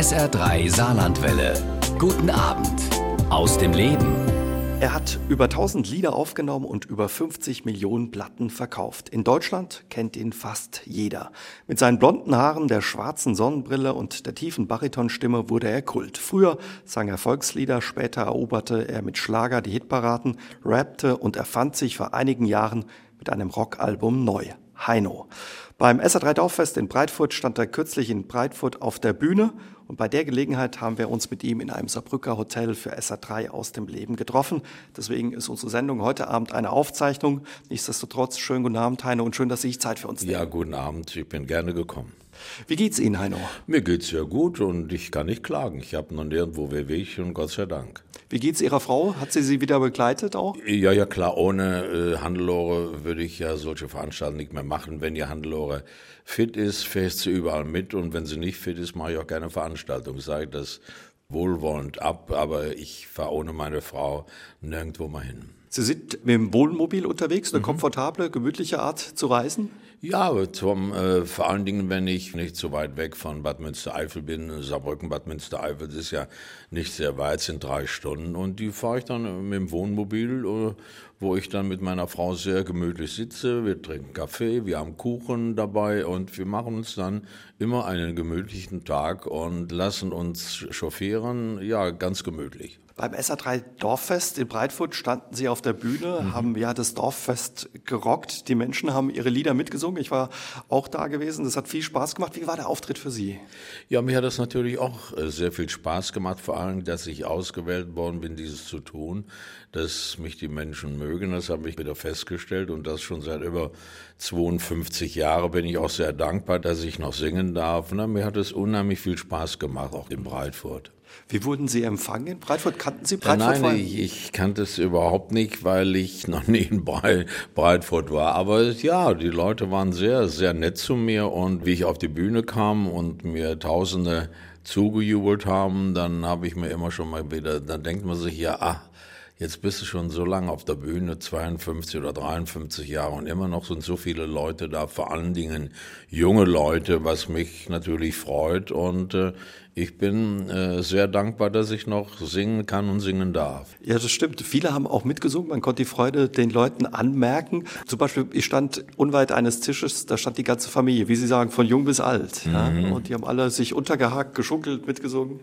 SR3 Saarlandwelle. Guten Abend aus dem Leben. Er hat über 1000 Lieder aufgenommen und über 50 Millionen Platten verkauft. In Deutschland kennt ihn fast jeder. Mit seinen blonden Haaren, der schwarzen Sonnenbrille und der tiefen Baritonstimme wurde er Kult. Früher sang er Volkslieder, später eroberte er mit Schlager die Hitparaden, rappte und erfand sich vor einigen Jahren mit einem Rockalbum neu. Heino. Beim SA3 Dorffest in Breitfurt stand er kürzlich in Breitfurt auf der Bühne und bei der Gelegenheit haben wir uns mit ihm in einem Saarbrücker Hotel für SA3 aus dem Leben getroffen. Deswegen ist unsere Sendung heute Abend eine Aufzeichnung. Nichtsdestotrotz, schönen guten Abend, Heino, und schön, dass Sie sich Zeit für uns nehmen. Ja, guten Abend, ich bin gerne gekommen. Wie geht's Ihnen, Heino? Mir geht's sehr gut und ich kann nicht klagen. Ich habe noch nirgendwo Wehwehchen und Gott sei Dank. Wie geht's Ihrer Frau? Hat sie Sie wieder begleitet auch? Ja, ja, klar. Ohne äh, Hannelore würde ich ja solche Veranstaltungen nicht mehr machen. Wenn die Hannelore fit ist, fährt sie überall mit und wenn sie nicht fit ist, mache ich auch keine Veranstaltung. Ich sage das wohlwollend ab, aber ich fahre ohne meine Frau nirgendwo mal hin. Sie sind mit dem Wohnmobil unterwegs, eine mhm. komfortable, gemütliche Art zu reisen? Ja, zum, äh, vor allen Dingen, wenn ich nicht so weit weg von Bad Münstereifel bin. Saarbrücken, Bad Münstereifel das ist ja nicht sehr weit, sind drei Stunden. Und die fahre ich dann mit dem Wohnmobil, äh, wo ich dann mit meiner Frau sehr gemütlich sitze. Wir trinken Kaffee, wir haben Kuchen dabei und wir machen uns dann immer einen gemütlichen Tag und lassen uns chauffieren, ja, ganz gemütlich. Beim SA3 Dorffest in Breitfurt standen Sie auf der Bühne, mhm. haben ja das Dorffest gerockt. Die Menschen haben ihre Lieder mitgesungen. Ich war auch da gewesen. Das hat viel Spaß gemacht. Wie war der Auftritt für Sie? Ja, mir hat das natürlich auch äh, sehr viel Spaß gemacht. Vor allem, dass ich ausgewählt worden bin, dieses zu tun, dass mich die Menschen mögen. Das habe ich wieder festgestellt und das schon seit über 52 Jahren bin ich auch sehr dankbar, dass ich noch singen darf. Na, mir hat es unheimlich viel Spaß gemacht, auch in Breitfurt. Wie wurden Sie empfangen in Breitfurt? Kannten Sie Breitfurt? Nein, ich, ich, kannte es überhaupt nicht, weil ich noch nie in Breitfurt war. Aber ja, die Leute waren sehr, sehr nett zu mir und wie ich auf die Bühne kam und mir Tausende zugejubelt haben, dann habe ich mir immer schon mal wieder, dann denkt man sich ja, ah, Jetzt bist du schon so lange auf der Bühne, 52 oder 53 Jahre und immer noch sind so viele Leute da, vor allen Dingen junge Leute, was mich natürlich freut und äh, ich bin äh, sehr dankbar, dass ich noch singen kann und singen darf. Ja, das stimmt. Viele haben auch mitgesungen. Man konnte die Freude den Leuten anmerken. Zum Beispiel, ich stand unweit eines Tisches, da stand die ganze Familie, wie Sie sagen, von jung bis alt. Mhm. Ja? Und die haben alle sich untergehakt, geschunkelt, mitgesungen.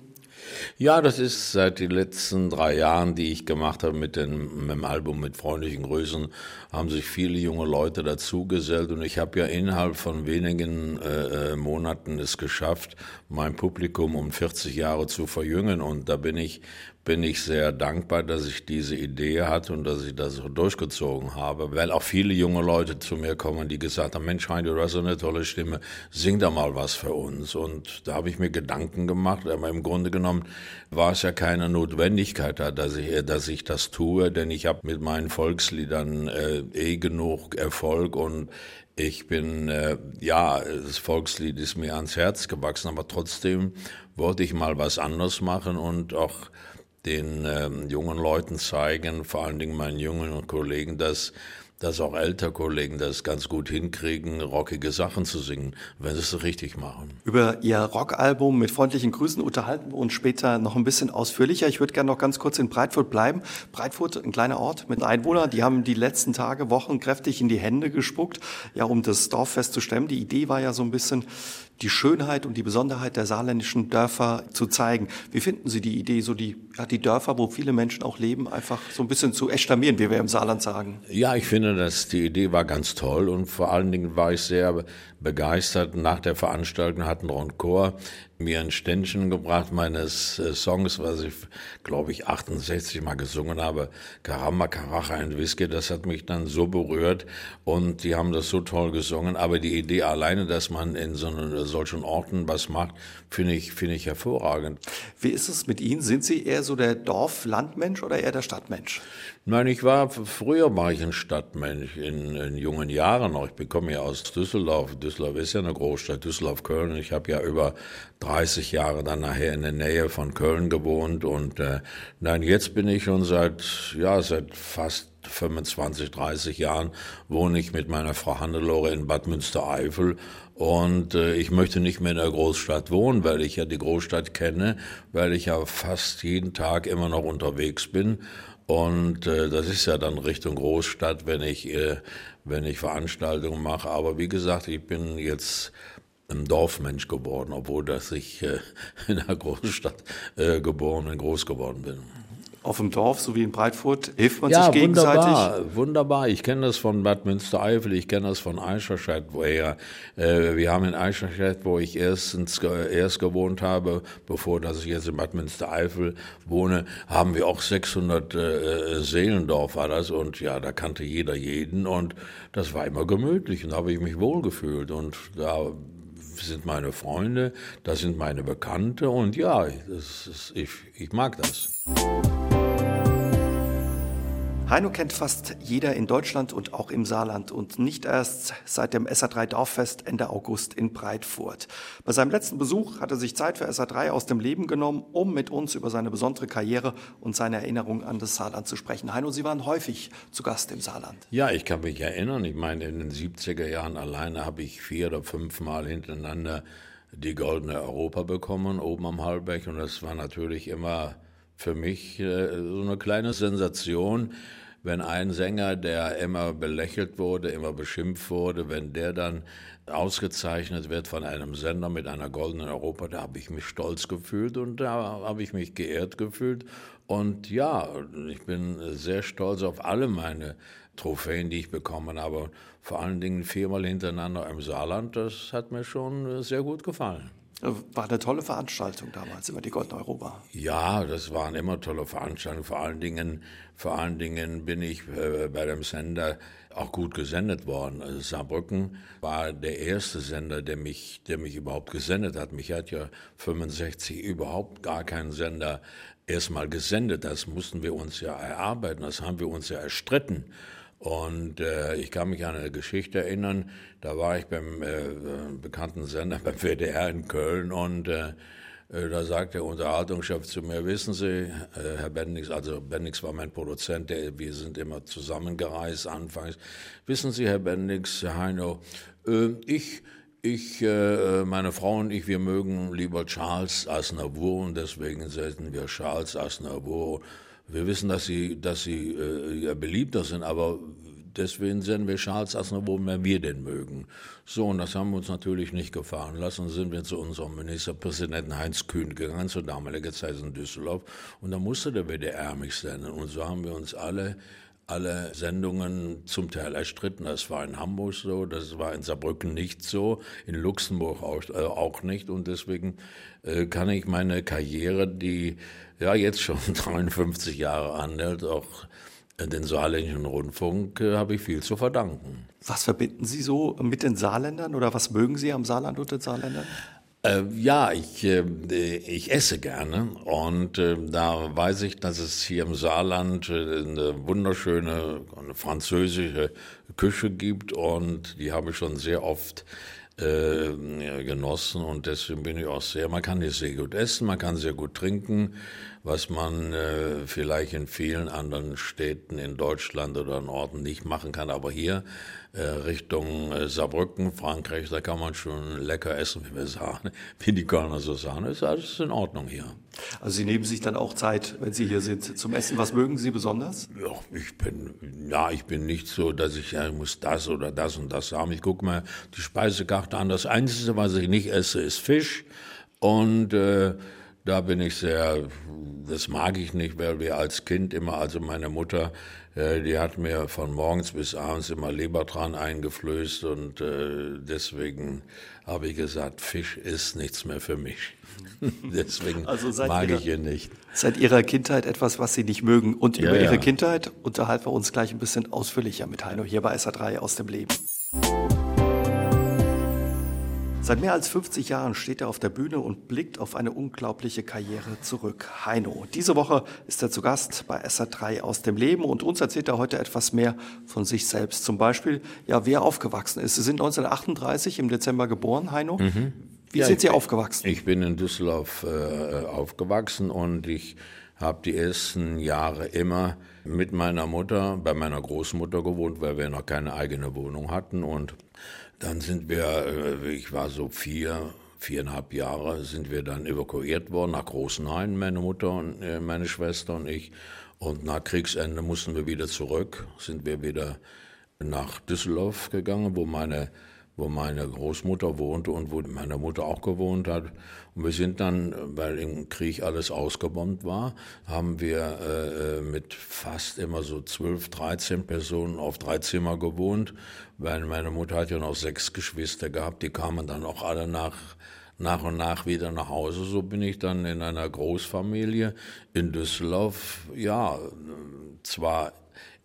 Ja, das ist seit den letzten drei Jahren, die ich gemacht habe mit dem, mit dem Album mit freundlichen Grüßen, haben sich viele junge Leute dazugesellt und ich habe ja innerhalb von wenigen äh, äh Monaten es geschafft, mein Publikum um 40 Jahre zu verjüngen und da bin ich bin ich sehr dankbar, dass ich diese Idee hatte und dass ich das so durchgezogen habe, weil auch viele junge Leute zu mir kommen, die gesagt haben, Mensch, Heidi, du hast eine tolle Stimme, sing da mal was für uns. Und da habe ich mir Gedanken gemacht, aber im Grunde genommen war es ja keine Notwendigkeit da, dass ich, dass ich das tue, denn ich habe mit meinen Volksliedern äh, eh genug Erfolg und ich bin, äh, ja, das Volkslied ist mir ans Herz gewachsen, aber trotzdem wollte ich mal was anderes machen und auch den ähm, jungen Leuten zeigen, vor allen Dingen meinen jungen Kollegen, dass dass auch ältere Kollegen das ganz gut hinkriegen, rockige Sachen zu singen, wenn sie es richtig machen. Über Ihr Rockalbum mit freundlichen Grüßen unterhalten wir uns später noch ein bisschen ausführlicher. Ich würde gerne noch ganz kurz in Breitfurt bleiben. Breitfurt, ein kleiner Ort mit Einwohnern, die haben die letzten Tage, Wochen kräftig in die Hände gespuckt, ja, um das Dorffest zu stemmen. Die Idee war ja so ein bisschen, die Schönheit und die Besonderheit der saarländischen Dörfer zu zeigen. Wie finden Sie die Idee, so die, ja, die Dörfer, wo viele Menschen auch leben, einfach so ein bisschen zu echtamieren, wie wir im Saarland sagen? Ja, ich finde, dass die Idee war ganz toll und vor allen Dingen war ich sehr begeistert. Nach der Veranstaltung hatten Ron Chor mir ein Ständchen gebracht meines äh, Songs, was ich, glaube ich, 68 mal gesungen habe, Karamba Karacha ein Whisky. Das hat mich dann so berührt und die haben das so toll gesungen. Aber die Idee alleine, dass man in so einen, solchen Orten was macht, finde ich, finde ich hervorragend. Wie ist es mit Ihnen? Sind Sie eher so der Dorf-Landmensch oder eher der Stadtmensch? Nein, ich war, früher war ich ein Stadtmensch in, in jungen Jahren noch. Ich komme ja aus Düsseldorf. Düsseldorf ist ja eine Großstadt, Düsseldorf, Köln. Ich habe ja über 30 Jahre dann nachher in der Nähe von Köln gewohnt und äh, nein, jetzt bin ich schon seit, ja, seit fast 25, 30 Jahren wohne ich mit meiner Frau Hannelore in Bad Münstereifel und äh, ich möchte nicht mehr in der Großstadt wohnen, weil ich ja die Großstadt kenne, weil ich ja fast jeden Tag immer noch unterwegs bin und äh, das ist ja dann Richtung Großstadt, wenn ich äh, wenn ich Veranstaltungen mache. Aber wie gesagt, ich bin jetzt ein Dorfmensch geworden, obwohl dass ich äh, in einer Großstadt äh, geboren und groß geworden bin auf dem Dorf, so wie in Breitfurt, hilft man ja, sich gegenseitig? Wunderbar, wunderbar. Ich kenne das von Bad Münstereifel, ich kenne das von Eicherstadt, woher. Äh, wir haben in Eicherstadt, wo ich erstens, erst gewohnt habe, bevor dass ich jetzt in Bad Münstereifel wohne, haben wir auch 600 äh, Seelendorf war das und ja, da kannte jeder jeden und das war immer gemütlich und da habe ich mich wohlgefühlt und da sind meine Freunde, das sind meine Bekannte und ja, ist, ich, ich mag das. Heino kennt fast jeder in Deutschland und auch im Saarland und nicht erst seit dem SA3 Dorffest Ende August in Breitfurt. Bei seinem letzten Besuch hat er sich Zeit für SA3 aus dem Leben genommen, um mit uns über seine besondere Karriere und seine Erinnerung an das Saarland zu sprechen. Heino, Sie waren häufig zu Gast im Saarland. Ja, ich kann mich erinnern. Ich meine, in den 70er Jahren alleine habe ich vier oder fünf Mal hintereinander die Goldene Europa bekommen, oben am Hallberg. Und das war natürlich immer für mich äh, so eine kleine Sensation, wenn ein Sänger, der immer belächelt wurde, immer beschimpft wurde, wenn der dann ausgezeichnet wird von einem Sender mit einer goldenen Europa, da habe ich mich stolz gefühlt und da habe ich mich geehrt gefühlt. Und ja, ich bin sehr stolz auf alle meine Trophäen, die ich bekommen habe. Vor allen Dingen viermal hintereinander im Saarland, das hat mir schon sehr gut gefallen. War eine tolle Veranstaltung damals, immer die Goldene Europa. Ja, das waren immer tolle Veranstaltungen. Vor allen Dingen, vor allen Dingen bin ich äh, bei dem Sender auch gut gesendet worden. Also Saarbrücken war der erste Sender, der mich, der mich überhaupt gesendet hat. Mich hat ja 65 überhaupt gar kein Sender erstmal gesendet. Das mussten wir uns ja erarbeiten. Das haben wir uns ja erstritten. Und äh, ich kann mich an eine Geschichte erinnern, da war ich beim äh, bekannten Sender beim WDR in Köln und äh, äh, da sagt der Unterhaltungschef zu mir, wissen Sie, äh, Herr Bendix, also Bendix war mein Produzent, der, wir sind immer zusammengereist anfangs. Wissen Sie, Herr Bendix, Herr Heino, äh, ich ich, meine Frau und ich, wir mögen lieber Charles Aznavour und deswegen setzen wir Charles Aznavour wir wissen, dass sie, dass sie äh, beliebter sind, aber deswegen senden wir Charles Aznavour, wenn wir den mögen. So, und das haben wir uns natürlich nicht gefahren lassen. sind wir zu unserem Ministerpräsidenten Heinz Kühn gegangen, zur damaligen Zeit in Düsseldorf. Und da musste der WDR mich senden. Und so haben wir uns alle alle Sendungen zum Teil erstritten. Das war in Hamburg so, das war in Saarbrücken nicht so, in Luxemburg auch, äh, auch nicht. Und deswegen äh, kann ich meine Karriere, die ja jetzt schon 53 Jahre anhält, auch den saarländischen Rundfunk, äh, habe ich viel zu verdanken. Was verbinden Sie so mit den Saarländern oder was mögen Sie am Saarland und den Saarländern? Äh, ja, ich, äh, ich esse gerne und äh, da weiß ich, dass es hier im Saarland äh, eine wunderschöne französische Küche gibt und die habe ich schon sehr oft äh, genossen und deswegen bin ich auch sehr, man kann hier sehr gut essen, man kann sehr gut trinken, was man äh, vielleicht in vielen anderen Städten in Deutschland oder in Orten nicht machen kann, aber hier äh, Richtung äh, Saarbrücken, Frankreich, da kann man schon lecker essen, wie wir sagen, wie die Kölner so sagen, ist alles in Ordnung hier. Also Sie nehmen sich dann auch Zeit, wenn Sie hier sind, zum Essen. Was mögen Sie besonders? Ja, ich bin, ja, ich bin nicht so, dass ich, ja, ich muss das oder das und das haben. Ich gucke mal die Speisekarte an. Das Einzige, was ich nicht esse, ist Fisch. Und äh, da bin ich sehr, das mag ich nicht, weil wir als Kind immer, also meine Mutter, äh, die hat mir von morgens bis abends immer Lebertran eingeflößt und äh, deswegen habe ich gesagt, Fisch ist nichts mehr für mich. deswegen also mag ihrer, ich ihn nicht. Seit Ihrer Kindheit etwas, was Sie nicht mögen. Und ja, über Ihre Kindheit unterhalten wir uns gleich ein bisschen ausführlicher mit Heino hier bei SA3 aus dem Leben. Seit mehr als 50 Jahren steht er auf der Bühne und blickt auf eine unglaubliche Karriere zurück. Heino. Diese Woche ist er zu Gast bei SA3 aus dem Leben und uns erzählt er heute etwas mehr von sich selbst. Zum Beispiel, ja, wer aufgewachsen ist. Sie sind 1938 im Dezember geboren, Heino. Mhm. Wie ja, sind Sie aufgewachsen? Ich bin in Düsseldorf äh, aufgewachsen und ich habe die ersten Jahre immer mit meiner Mutter bei meiner Großmutter gewohnt, weil wir noch keine eigene Wohnung hatten. Und dann sind wir, äh, ich war so vier, viereinhalb Jahre, sind wir dann evakuiert worden nach Großenhain, meine Mutter und äh, meine Schwester und ich. Und nach Kriegsende mussten wir wieder zurück, sind wir wieder nach Düsseldorf gegangen, wo meine wo meine Großmutter wohnte und wo meine Mutter auch gewohnt hat. Und wir sind dann, weil im Krieg alles ausgebombt war, haben wir äh, mit fast immer so zwölf, dreizehn Personen auf drei Zimmer gewohnt, weil meine Mutter hat ja noch sechs Geschwister gehabt, die kamen dann auch alle nach nach und nach wieder nach Hause. So bin ich dann in einer Großfamilie in Düsseldorf, ja, zwar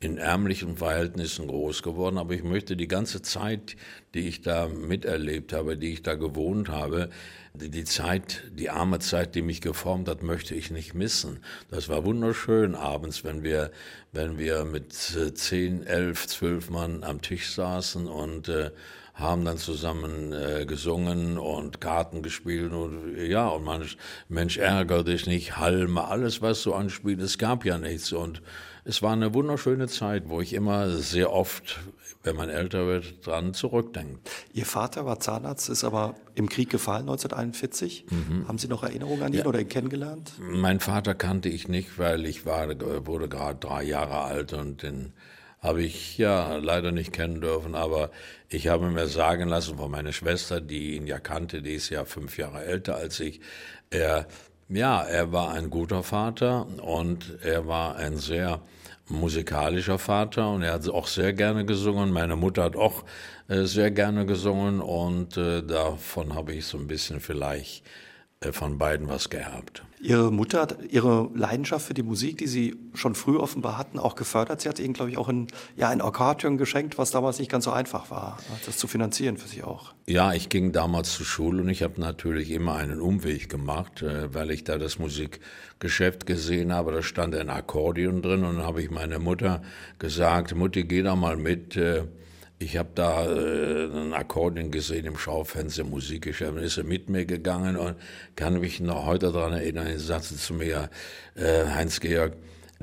in ärmlichen Verhältnissen groß geworden, aber ich möchte die ganze Zeit, die ich da miterlebt habe, die ich da gewohnt habe, die Zeit, die arme Zeit, die mich geformt hat, möchte ich nicht missen. Das war wunderschön abends, wenn wir, wenn wir mit zehn, elf, zwölf Mann am Tisch saßen und äh, haben dann zusammen äh, gesungen und Karten gespielt und ja, und manch Mensch ärgere dich nicht, Halme, alles was so anspielt, es gab ja nichts und es war eine wunderschöne Zeit, wo ich immer sehr oft, wenn man älter wird, dran zurückdenke. Ihr Vater war Zahnarzt, ist aber im Krieg gefallen 1941. Mhm. Haben Sie noch Erinnerungen an ihn ja. oder ihn kennengelernt? Mein Vater kannte ich nicht, weil ich war, wurde gerade drei Jahre alt und den habe ich ja leider nicht kennen dürfen, aber ich habe mir sagen lassen von meiner Schwester, die ihn ja kannte, die ist ja fünf Jahre älter als ich, er ja, er war ein guter Vater und er war ein sehr musikalischer Vater und er hat auch sehr gerne gesungen. Meine Mutter hat auch äh, sehr gerne gesungen und äh, davon habe ich so ein bisschen vielleicht äh, von beiden was geerbt. Ihre Mutter hat ihre Leidenschaft für die Musik, die Sie schon früh offenbar hatten, auch gefördert. Sie hat Ihnen, glaube ich, auch ein, ja, ein Akkordeon geschenkt, was damals nicht ganz so einfach war, das zu finanzieren für Sie auch. Ja, ich ging damals zur Schule und ich habe natürlich immer einen Umweg gemacht, äh, weil ich da das Musikgeschäft gesehen habe. Da stand ein Akkordeon drin und dann habe ich meiner Mutter gesagt, Mutti, geh da mal mit äh, ich habe da äh, ein Akkordeon gesehen im Schaufenster, Musikgeschäft, ist er mit mir gegangen und kann mich noch heute daran erinnern, er sagte zu mir, äh, Heinz-Georg,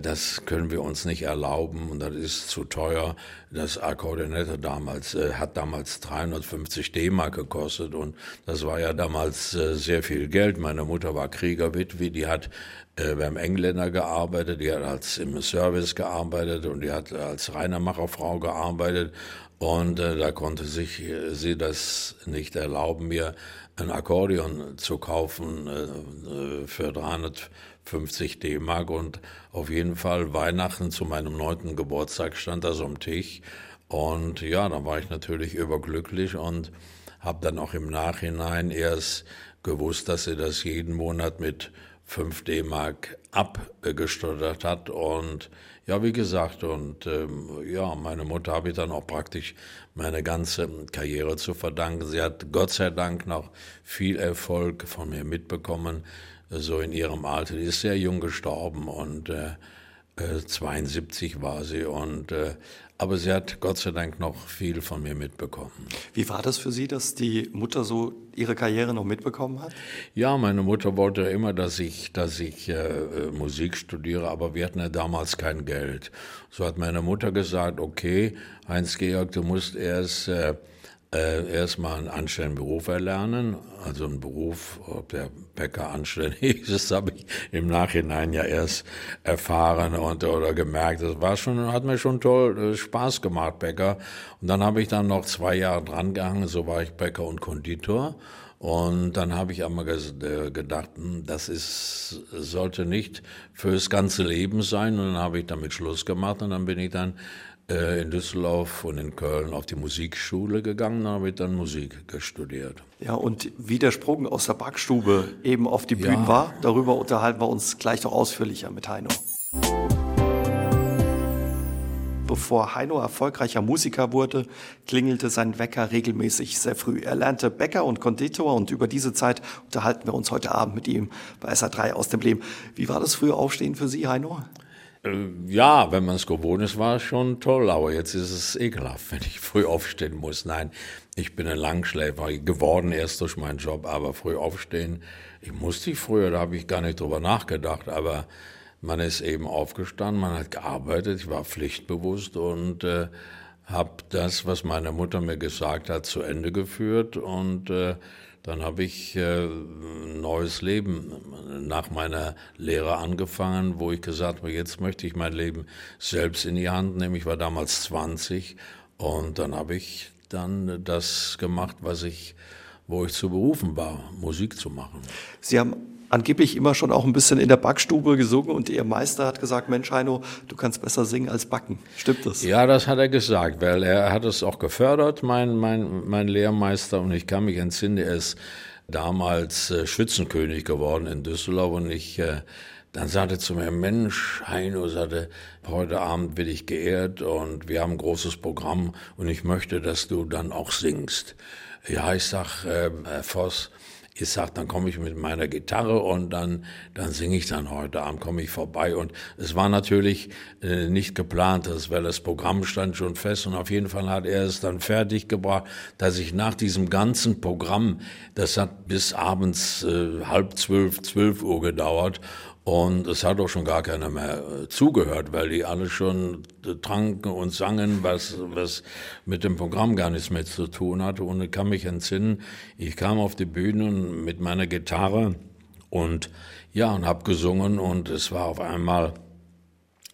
das können wir uns nicht erlauben und das ist zu teuer. Das Akkordeonette damals äh, hat damals 350 D-Mark gekostet und das war ja damals äh, sehr viel Geld. Meine Mutter war Kriegerwitwe, die hat äh, beim Engländer gearbeitet, die hat als im Service gearbeitet und die hat als Reinermacherfrau gearbeitet und äh, da konnte sich äh, sie das nicht erlauben, mir ein Akkordeon zu kaufen äh, äh für 350 D-Mark. Und auf jeden Fall Weihnachten zu meinem neunten Geburtstag stand das am Tisch. Und ja, da war ich natürlich überglücklich und habe dann auch im Nachhinein erst gewusst, dass sie das jeden Monat mit 5 D-Mark abgestottert hat. Und ja, wie gesagt, und ähm, ja, meine Mutter habe ich dann auch praktisch meine ganze Karriere zu verdanken. Sie hat Gott sei Dank noch viel Erfolg von mir mitbekommen, so in ihrem Alter. Die ist sehr jung gestorben und äh, 72 äh, war sie und äh, aber sie hat Gott sei Dank noch viel von mir mitbekommen. Wie war das für Sie, dass die Mutter so ihre Karriere noch mitbekommen hat? Ja, meine Mutter wollte immer, dass ich, dass ich äh, äh, Musik studiere, aber wir hatten ja damals kein Geld. So hat meine Mutter gesagt, okay, Heinz-Georg, du musst erst äh, äh, erstmal einen anständigen Beruf erlernen. Also ein Beruf, ob der Bäcker anständig ist, das habe ich im Nachhinein ja erst erfahren und oder gemerkt. Das war schon, hat mir schon toll äh, Spaß gemacht, Bäcker. Und dann habe ich dann noch zwei Jahre dran gehangen, so war ich Bäcker und Konditor. Und dann habe ich einmal äh, gedacht, hm, das ist, sollte nicht fürs ganze Leben sein. Und dann habe ich damit Schluss gemacht und dann bin ich dann in Düsseldorf und in Köln auf die Musikschule gegangen, habe ich dann Musik studiert. Ja, und wie der Sprung aus der Backstube eben auf die Bühnen ja. war, darüber unterhalten wir uns gleich noch ausführlicher mit Heino. Bevor Heino erfolgreicher Musiker wurde, klingelte sein Wecker regelmäßig sehr früh. Er lernte Bäcker und Konditor und über diese Zeit unterhalten wir uns heute Abend mit ihm bei SA3 aus dem Leben. Wie war das frühe Aufstehen für Sie, Heino? Äh, ja, wenn man es gewohnt ist, war es schon toll, aber jetzt ist es ekelhaft, wenn ich früh aufstehen muss. Nein, ich bin ein Langschläfer geworden erst durch meinen Job, aber früh aufstehen, ich musste früher, da habe ich gar nicht drüber nachgedacht, aber man ist eben aufgestanden, man hat gearbeitet, ich war pflichtbewusst und äh, habe das, was meine Mutter mir gesagt hat, zu Ende geführt und äh, dann habe ich äh, ein neues Leben nach meiner Lehre angefangen, wo ich gesagt habe, jetzt möchte ich mein Leben selbst in die Hand nehmen. Ich war damals 20 und dann habe ich dann das gemacht, was ich, wo ich zu berufen war, Musik zu machen. Sie haben angeblich immer schon auch ein bisschen in der Backstube gesungen und Ihr Meister hat gesagt, Mensch Heino, du kannst besser singen als backen. Stimmt das? Ja, das hat er gesagt, weil er hat es auch gefördert, mein, mein, mein Lehrmeister und ich kann mich entsinnen, er ist damals äh, Schützenkönig geworden in Düsseldorf und ich äh, dann sagte zu mir, Mensch, Heino, sagte, heute Abend will ich geehrt und wir haben ein großes Programm und ich möchte, dass du dann auch singst. Ja, ich sag, äh, Herr Voss, ich sag, dann komme ich mit meiner Gitarre und dann, dann singe ich dann heute Abend, komme ich vorbei. Und es war natürlich äh, nicht geplant, das, weil das Programm stand schon fest. Und auf jeden Fall hat er es dann fertig gebracht, dass ich nach diesem ganzen Programm, das hat bis abends äh, halb zwölf, zwölf Uhr gedauert. Und es hat auch schon gar keiner mehr äh, zugehört, weil die alle schon äh, tranken und sangen, was, was mit dem Programm gar nichts mehr zu tun hatte. Und ich kann mich entsinnen, ich kam auf die Bühne mit meiner Gitarre und ja, und hab gesungen und es war auf einmal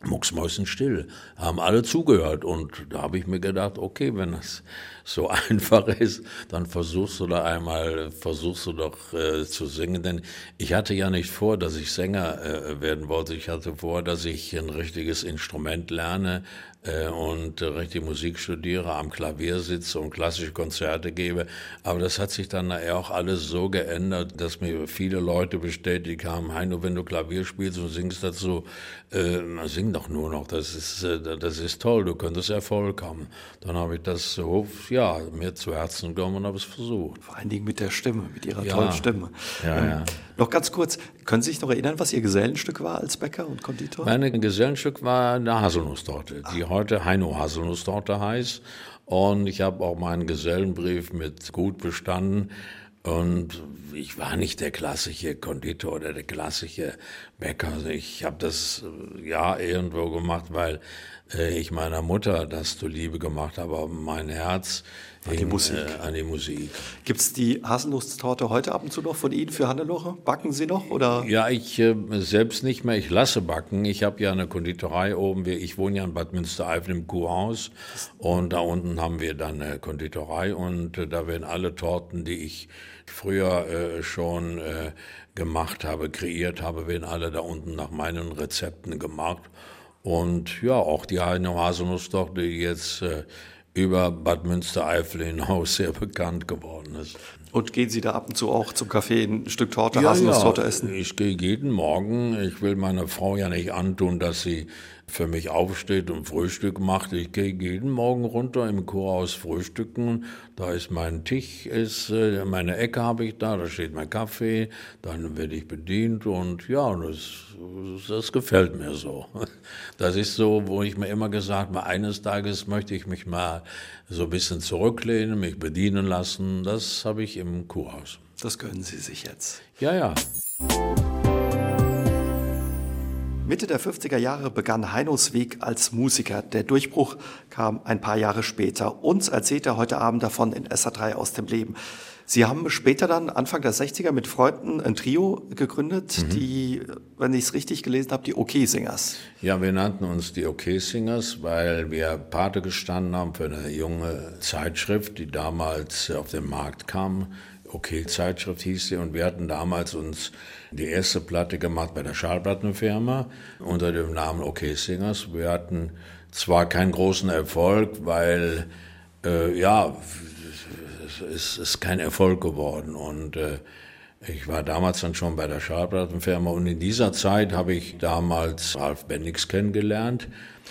mucksmäusenstill, haben alle zugehört. Und da habe ich mir gedacht, okay, wenn das so einfach ist, dann versuchst du da einmal, versuchst du doch äh, zu singen, denn ich hatte ja nicht vor, dass ich Sänger äh, werden wollte, ich hatte vor, dass ich ein richtiges Instrument lerne, und richtig Musik studiere, am Klavier sitze und klassische Konzerte gebe. Aber das hat sich dann auch alles so geändert, dass mir viele Leute bestätigt haben, Heino, wenn du Klavier spielst und singst dazu, äh, sing doch nur noch, das ist, äh, das ist toll, du könntest Erfolg haben. Dann habe ich das so, ja, mir zu Herzen genommen und habe es versucht. Vor allen Dingen mit der Stimme, mit Ihrer ja. tollen Stimme. Ja, ähm, ja. Noch ganz kurz, können Sie sich noch erinnern, was Ihr Gesellenstück war als Bäcker und Konditor? Mein Gesellenstück war eine Haselnusstorte, die ah heute Heino Haselnusstorte heißt. Und ich habe auch meinen Gesellenbrief mit gut bestanden. Und ich war nicht der klassische Konditor oder der klassische Bäcker. Also ich habe das äh, ja irgendwo gemacht, weil äh, ich meiner Mutter das zuliebe gemacht habe, aber mein Herz an die Musik. Äh, an die Musik. Gibt es die Haselnusstorte heute ab und zu noch von Ihnen für Hannelore? Backen Sie noch? Oder? Ja, ich äh, selbst nicht mehr. Ich lasse backen. Ich habe ja eine Konditorei oben. Ich wohne ja in Bad Münstereifel im Kuhhaus. Und da unten haben wir dann eine Konditorei. Und äh, da werden alle Torten, die ich früher äh, schon äh, gemacht habe, kreiert habe, werden alle da unten nach meinen Rezepten gemacht. Und ja, auch die eine Haselnusstorte, die jetzt äh, über Bad Münstereifel hinaus sehr bekannt geworden ist. Und gehen Sie da ab und zu auch zum Café ein Stück Torte, ja, Haselnusstorte ja. essen? Ich gehe jeden Morgen. Ich will meiner Frau ja nicht antun, dass sie für mich aufsteht und Frühstück macht. Ich gehe jeden Morgen runter im Kurhaus frühstücken. Da ist mein Tisch, ist, äh, meine Ecke habe ich da, da steht mein Kaffee, dann werde ich bedient und ja, das, das gefällt mir so. Das ist so, wo ich mir immer gesagt habe, eines Tages möchte ich mich mal so ein bisschen zurücklehnen, mich bedienen lassen. Das habe ich im Kurhaus. Das gönnen Sie sich jetzt. Ja, ja. Mitte der 50er Jahre begann Heinos Weg als Musiker. Der Durchbruch kam ein paar Jahre später. Uns erzählt er heute Abend davon in SA3 aus dem Leben. Sie haben später dann, Anfang der 60er, mit Freunden ein Trio gegründet, mhm. die, wenn ich es richtig gelesen habe, die OK-Singers. Ja, wir nannten uns die OK-Singers, weil wir Pate gestanden haben für eine junge Zeitschrift, die damals auf den Markt kam. OK-Zeitschrift hieß sie und wir hatten damals uns die erste Platte gemacht bei der Schallplattenfirma unter dem Namen OK Singers. Wir hatten zwar keinen großen Erfolg, weil äh, ja, es ist kein Erfolg geworden und äh, ich war damals dann schon bei der Schallplattenfirma und in dieser Zeit habe ich damals Ralf Bendix kennengelernt.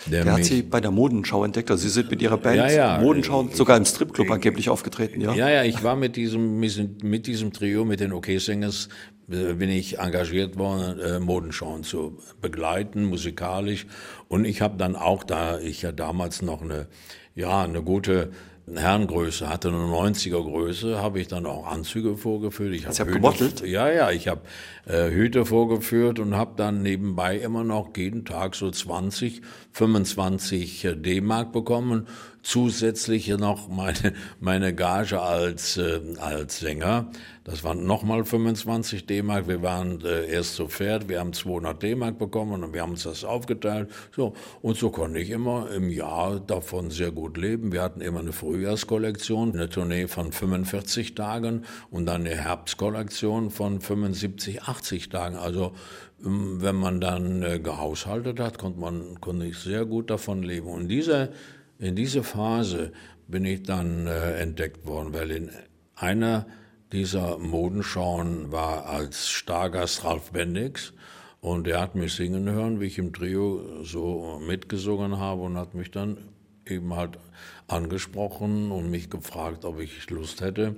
Der, der hat Sie bei der Modenschau entdeckt. Also Sie sind mit Ihrer Band ja, ja, Modenschau ich, sogar im Stripclub ich, angeblich aufgetreten, ja? Ja, ja, ich war mit diesem, mit diesem Trio, mit den OK-Singers, äh, bin ich engagiert worden, äh, Modenschauen zu begleiten, musikalisch. Und ich habe dann auch, da ich ja damals noch eine, ja, eine gute Herrengröße hatte, eine 90er Größe, habe ich dann auch Anzüge vorgeführt. Ich habe gemottelt? Ja, ja, ich habe äh, Hüte vorgeführt und habe dann nebenbei immer noch jeden Tag so 20, 25 äh, D-Mark bekommen zusätzlich noch meine, meine Gage als, äh, als Sänger. Das waren nochmal 25 D-Mark. Wir waren äh, erst zu Pferd, wir haben 200 D-Mark bekommen und wir haben uns das aufgeteilt. So, und so konnte ich immer im Jahr davon sehr gut leben. Wir hatten immer eine Frühjahrskollektion, eine Tournee von 45 Tagen und dann eine Herbstkollektion von 75, 80 Tagen. Also ähm, wenn man dann äh, gehaushaltet hat, konnte man konnte ich sehr gut davon leben. Und diese in diese Phase bin ich dann äh, entdeckt worden, weil in einer dieser Modenschauen war als Stargast Ralf Bendix und er hat mich singen hören, wie ich im Trio so mitgesungen habe und hat mich dann eben halt angesprochen und mich gefragt, ob ich Lust hätte,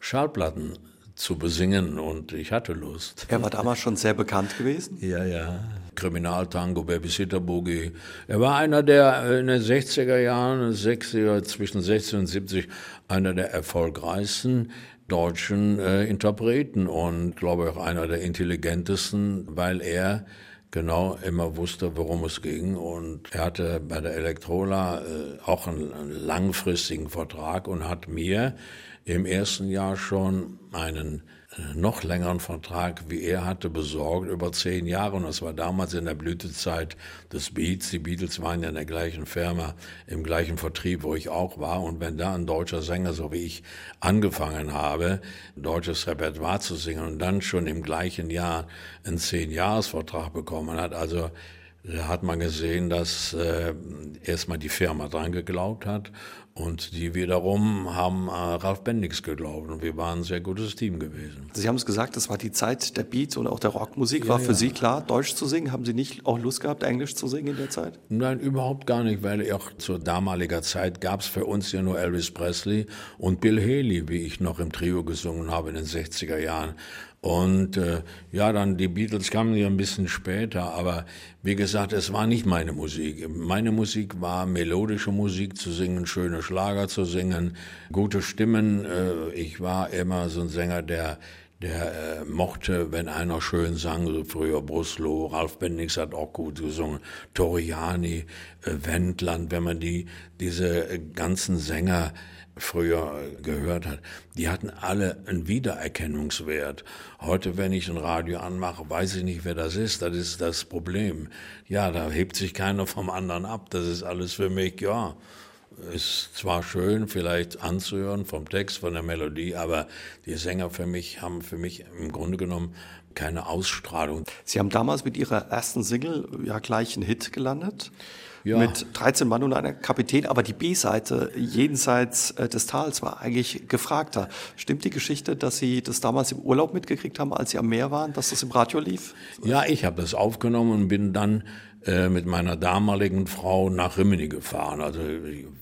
Schallplatten zu besingen und ich hatte Lust. Er war damals schon sehr bekannt gewesen? Ja, ja. Kriminaltango, Babysitter Boogie. Er war einer der in den 60er Jahren, 60er, zwischen 60 und 70, einer der erfolgreichsten deutschen äh, Interpreten und glaube ich auch einer der intelligentesten, weil er genau immer wusste, worum es ging. Und er hatte bei der Elektrola äh, auch einen, einen langfristigen Vertrag und hat mir im ersten Jahr schon einen äh, noch längeren Vertrag, wie er hatte, besorgt, über zehn Jahre. Und das war damals in der Blütezeit des Beats. Die Beatles waren ja in der gleichen Firma, im gleichen Vertrieb, wo ich auch war. Und wenn da ein deutscher Sänger, so wie ich, angefangen habe, deutsches Repertoire zu singen und dann schon im gleichen Jahr einen Zehn-Jahres-Vertrag bekommen hat, also da hat man gesehen, dass äh, erstmal die Firma dran geglaubt hat und die wiederum haben äh, Ralf Bendix geglaubt und wir waren ein sehr gutes Team gewesen. Sie haben es gesagt, das war die Zeit der Beats und auch der Rockmusik. War ja, für Sie klar, Deutsch zu singen? Haben Sie nicht auch Lust gehabt, Englisch zu singen in der Zeit? Nein, überhaupt gar nicht, weil auch zur damaliger Zeit gab es für uns ja nur Elvis Presley und Bill Haley, wie ich noch im Trio gesungen habe in den 60er Jahren. Und äh, ja, dann die Beatles kamen ja ein bisschen später, aber wie gesagt, es war nicht meine Musik. Meine Musik war melodische Musik zu singen, schöne Schlager zu singen, gute Stimmen. Äh, ich war immer so ein Sänger, der der äh, mochte, wenn einer schön sang, so früher Bruslow, Ralf Bendix hat auch gut gesungen, Toriani, äh, Wendland, wenn man die, diese äh, ganzen Sänger früher gehört hat, die hatten alle einen Wiedererkennungswert. Heute, wenn ich ein Radio anmache, weiß ich nicht, wer das ist. Das ist das Problem. Ja, da hebt sich keiner vom anderen ab. Das ist alles für mich, ja, ist zwar schön, vielleicht anzuhören vom Text, von der Melodie, aber die Sänger für mich haben für mich im Grunde genommen keine Ausstrahlung. Sie haben damals mit Ihrer ersten Single ja gleich einen Hit gelandet ja. mit 13 Mann und einer Kapitän, aber die B-Seite jenseits äh, des Tals war eigentlich gefragter. Stimmt die Geschichte, dass Sie das damals im Urlaub mitgekriegt haben, als Sie am Meer waren, dass das im Radio lief? Ja, ich habe das aufgenommen und bin dann äh, mit meiner damaligen Frau nach Rimini gefahren. Also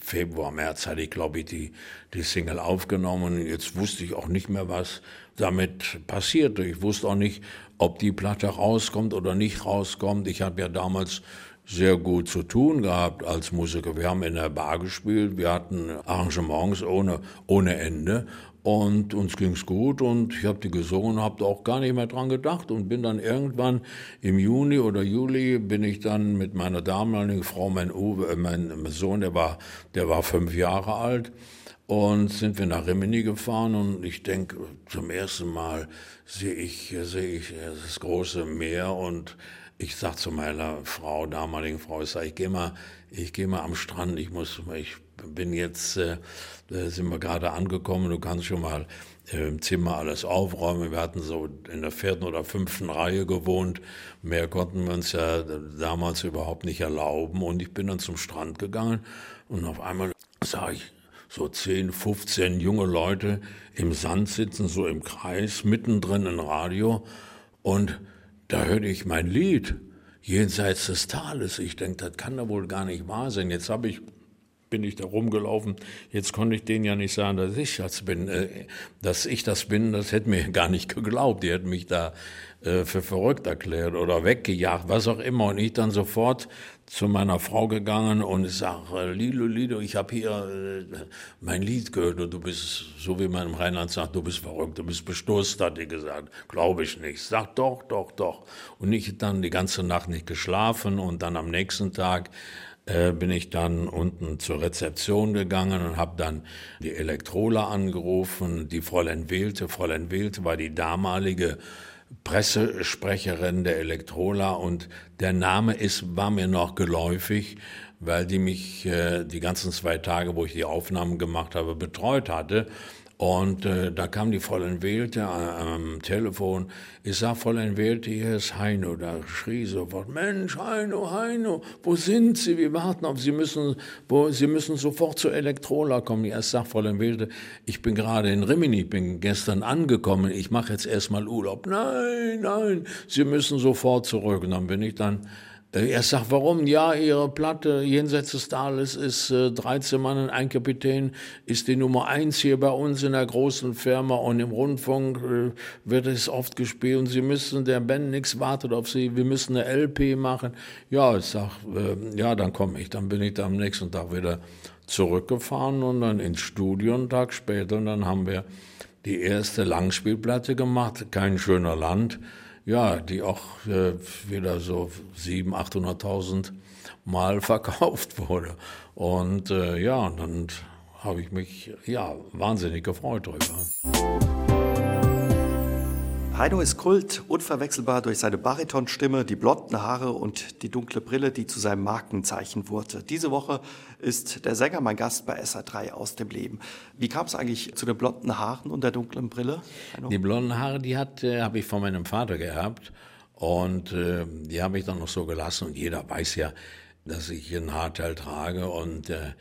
Februar, März hatte ich, glaube ich, die, die Single aufgenommen. Jetzt wusste ich auch nicht mehr, was damit passierte. Ich wusste auch nicht, ob die Platte rauskommt oder nicht rauskommt. Ich habe ja damals sehr gut zu tun gehabt als Musiker. Wir haben in der Bar gespielt, wir hatten Arrangements ohne, ohne Ende und uns ging's gut und ich habe die gesungen, habe auch gar nicht mehr dran gedacht und bin dann irgendwann im Juni oder Juli bin ich dann mit meiner damaligen Frau, mein Uwe, äh, mein Sohn, der war, der war fünf Jahre alt und sind wir nach Rimini gefahren und ich denke, zum ersten Mal sehe ich, sehe ich das große Meer und ich sag zu meiner Frau, damaligen Frau, ich sag, ich gehe mal, ich gehe mal am Strand, ich muss, ich bin jetzt, äh, sind wir gerade angekommen, du kannst schon mal im Zimmer alles aufräumen. Wir hatten so in der vierten oder fünften Reihe gewohnt. Mehr konnten wir uns ja damals überhaupt nicht erlauben. Und ich bin dann zum Strand gegangen und auf einmal sah ich so 10, 15 junge Leute im Sand sitzen, so im Kreis, mittendrin ein Radio. Und da hörte ich mein Lied jenseits des Tales. Ich denke, das kann da wohl gar nicht wahr sein. Jetzt habe ich bin ich da rumgelaufen. Jetzt konnte ich denen ja nicht sagen, dass ich das bin. Äh, dass ich das bin, das hätte mir gar nicht geglaubt. Die hätten mich da äh, für verrückt erklärt oder weggejagt, was auch immer. Und ich dann sofort zu meiner Frau gegangen und ich sage, Lilo, Lilo, ich habe hier äh, mein Lied gehört und du bist, so wie man im Rheinland sagt, du bist verrückt, du bist bestoßt, hat die gesagt. Glaube ich nicht. Sag doch, doch, doch. Und ich dann die ganze Nacht nicht geschlafen und dann am nächsten Tag äh, bin ich dann unten zur Rezeption gegangen und habe dann die Elektrola angerufen, die Fräulein Wählte. Fräulein Wählte war die damalige Pressesprecherin der Elektrola und der Name ist, war mir noch geläufig, weil die mich äh, die ganzen zwei Tage, wo ich die Aufnahmen gemacht habe, betreut hatte. Und äh, da kam die Fräulein Wählte äh, am Telefon. Ich sag, Fräulein Wählte, hier ist Heino. Da schrie sofort, Mensch, Heino, Heino, wo sind Sie? Wir warten auf Sie. Müssen, wo, Sie müssen sofort zur Elektrola kommen. Ich sag, Fräulein Wählte, ich bin gerade in Rimini, bin gestern angekommen. Ich mache jetzt erstmal Urlaub. Nein, nein, Sie müssen sofort zurück. Und dann bin ich dann er sagt, warum? Ja, Ihre Platte Jenseits des Tales ist äh, 13 Mann und ein Kapitän, ist die Nummer eins hier bei uns in der großen Firma und im Rundfunk äh, wird es oft gespielt und Sie müssen, der Band nichts wartet auf Sie, wir müssen eine LP machen. Ja, ich sag, äh, ja, dann komme ich. Dann bin ich da am nächsten Tag wieder zurückgefahren und dann ins Studio einen Tag später und dann haben wir die erste Langspielplatte gemacht, Kein schöner Land ja, die auch äh, wieder so 700.000, 800.000 Mal verkauft wurde. Und äh, ja, dann habe ich mich ja wahnsinnig gefreut darüber. Heino ist Kult, unverwechselbar durch seine Baritonstimme, die blonden Haare und die dunkle Brille, die zu seinem Markenzeichen wurde. Diese Woche ist der Sänger mein Gast bei SA3 aus dem Leben. Wie kam es eigentlich zu den blonden Haaren und der dunklen Brille? Die blonden Haare, die äh, habe ich von meinem Vater gehabt und äh, die habe ich dann noch so gelassen und jeder weiß ja, dass ich ein Haarteil trage und äh,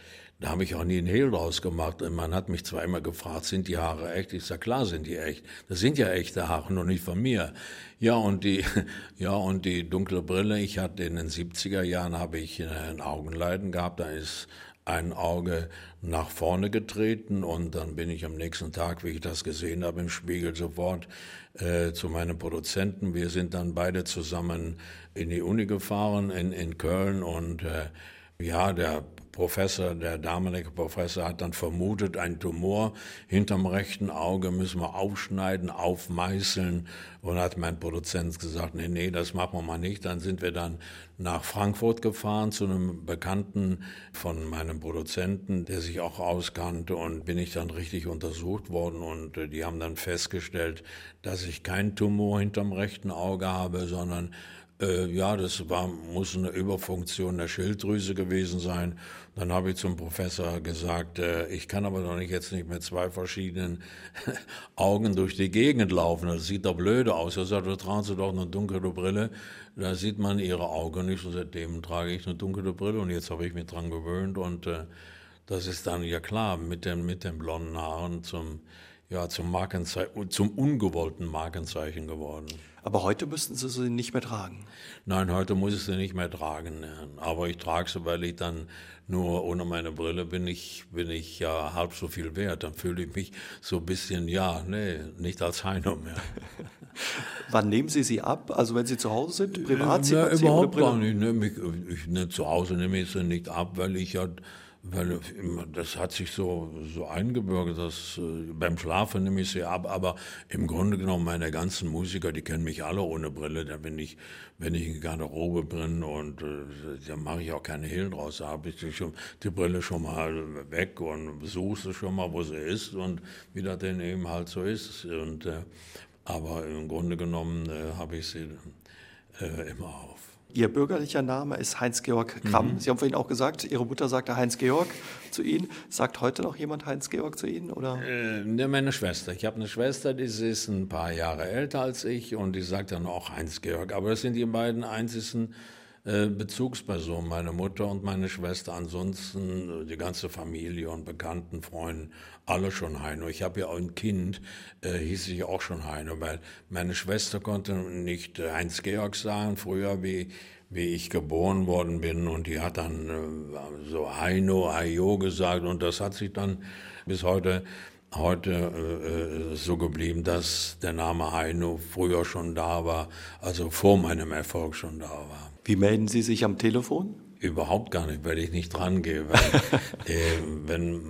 da habe ich auch nie einen Hehl draus gemacht. Und man hat mich zwar immer gefragt, sind die Haare echt? Ich sage, klar sind die echt. Das sind ja echte Haare, nur nicht von mir. Ja, und die, ja, und die dunkle Brille, ich hatte in den 70er Jahren habe ich ein Augenleiden gehabt, da ist ein Auge nach vorne getreten und dann bin ich am nächsten Tag, wie ich das gesehen habe im Spiegel, sofort äh, zu meinem Produzenten. Wir sind dann beide zusammen in die Uni gefahren in, in Köln und äh, ja, der Professor, der damalige Professor hat dann vermutet, ein Tumor hinterm rechten Auge müssen wir aufschneiden, aufmeißeln. Und hat mein Produzent gesagt, nee, nee, das machen wir mal nicht. Dann sind wir dann nach Frankfurt gefahren zu einem Bekannten von meinem Produzenten, der sich auch auskannte und bin ich dann richtig untersucht worden und äh, die haben dann festgestellt, dass ich kein Tumor hinterm rechten Auge habe, sondern äh, ja, das war, muss eine Überfunktion der Schilddrüse gewesen sein. Dann habe ich zum Professor gesagt, äh, ich kann aber doch nicht jetzt nicht mit zwei verschiedenen Augen durch die Gegend laufen. Das sieht doch blöde aus. Er sagt, da tragen Sie doch eine dunkle Brille. Da sieht man Ihre Augen nicht. Und seitdem trage ich eine dunkle Brille und jetzt habe ich mich dran gewöhnt und äh, das ist dann ja klar mit den, mit den blonden Haaren zum, ja, zum Markenzeichen, zum ungewollten Markenzeichen geworden. Aber heute müssten Sie sie nicht mehr tragen. Nein, heute muss ich sie nicht mehr tragen. Aber ich trage sie, weil ich dann nur ohne meine Brille bin ich, bin ich ja halb so viel wert. Dann fühle ich mich so ein bisschen, ja, nee, nicht als Heino mehr. Wann nehmen Sie sie ab? Also wenn Sie zu Hause sind, privat? Ja, überhaupt gar nicht. Ne? Ich, ich, ne, zu Hause nehme ich sie nicht ab, weil ich ja weil das hat sich so, so eingebürgert, dass äh, beim Schlafen nehme ich sie ab, aber im Grunde genommen meine ganzen Musiker, die kennen mich alle ohne Brille, da bin ich, wenn ich in Garderobe bin und äh, da mache ich auch keine Hehlen draus, da habe ich die, schon, die Brille schon mal weg und suche sie schon mal, wo sie ist und wie das denn eben halt so ist. Und, äh, aber im Grunde genommen äh, habe ich sie äh, immer. Ihr bürgerlicher Name ist Heinz-Georg Kramm. Mhm. Sie haben vorhin auch gesagt, Ihre Mutter sagte Heinz-Georg zu Ihnen. Sagt heute noch jemand Heinz-Georg zu Ihnen? Oder? Äh, ne, meine Schwester. Ich habe eine Schwester, die ist ein paar Jahre älter als ich und die sagt dann auch Heinz-Georg. Aber das sind die beiden einzigen Bezugsperson, meine Mutter und meine Schwester. Ansonsten äh, die ganze Familie und Bekannten, Freunde, alle schon Heino. Ich habe ja auch ein Kind, äh, hieß ich auch schon Heino, weil meine Schwester konnte nicht äh, Heinz-Georg sagen, früher wie wie ich geboren worden bin und die hat dann äh, so Heino, Heio gesagt und das hat sich dann bis heute heute äh, so geblieben, dass der Name Heino früher schon da war, also vor meinem Erfolg schon da war. Wie melden Sie sich am Telefon? Überhaupt gar nicht, weil ich nicht dran gehe. Weil, äh, wenn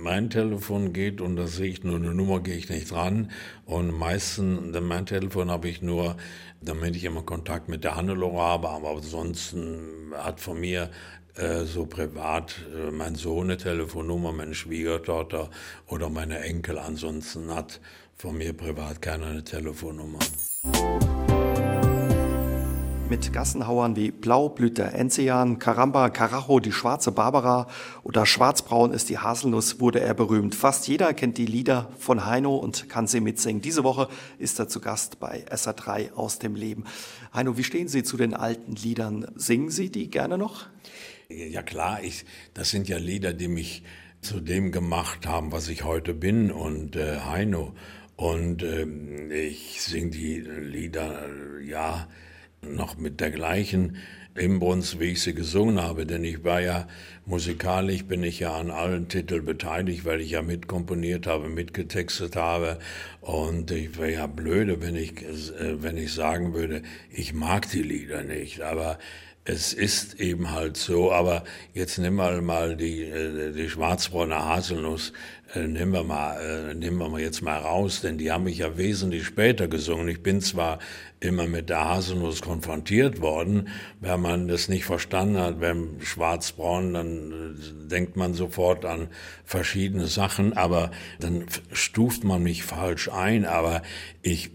mein Telefon geht und da sehe ich nur eine Nummer, gehe ich nicht dran. Und meistens, mein Telefon habe ich nur, damit ich immer Kontakt mit der Hannelore habe, aber ansonsten hat von mir äh, so privat äh, mein Sohn eine Telefonnummer, meine Schwiegertochter oder meine Enkel. Ansonsten hat von mir privat keiner eine Telefonnummer. Mit Gassenhauern wie Blaublüter, Enzian, Karamba, Karacho, die schwarze Barbara oder Schwarzbraun ist die Haselnuss, wurde er berühmt. Fast jeder kennt die Lieder von Heino und kann sie mitsingen. Diese Woche ist er zu Gast bei SA3 aus dem Leben. Heino, wie stehen Sie zu den alten Liedern? Singen Sie die gerne noch? Ja klar, ich, das sind ja Lieder, die mich zu dem gemacht haben, was ich heute bin und äh, Heino. Und äh, ich singe die Lieder, ja, noch mit der gleichen Imbrunst, wie ich sie gesungen habe, denn ich war ja musikalisch, bin ich ja an allen Titeln beteiligt, weil ich ja mitkomponiert habe, mitgetextet habe. Und ich wäre ja blöde, wenn ich, äh, wenn ich sagen würde, ich mag die Lieder nicht, aber es ist eben halt so, aber jetzt nimm mal mal die, äh, die schwarzbraune Haselnuss, äh, nehmen wir mal, äh, nehmen wir mal jetzt mal raus, denn die haben mich ja wesentlich später gesungen. Ich bin zwar immer mit der Haselnuss konfrontiert worden, wenn man das nicht verstanden hat, beim Schwarzbraun, dann denkt man sofort an verschiedene Sachen, aber dann stuft man mich falsch ein, aber ich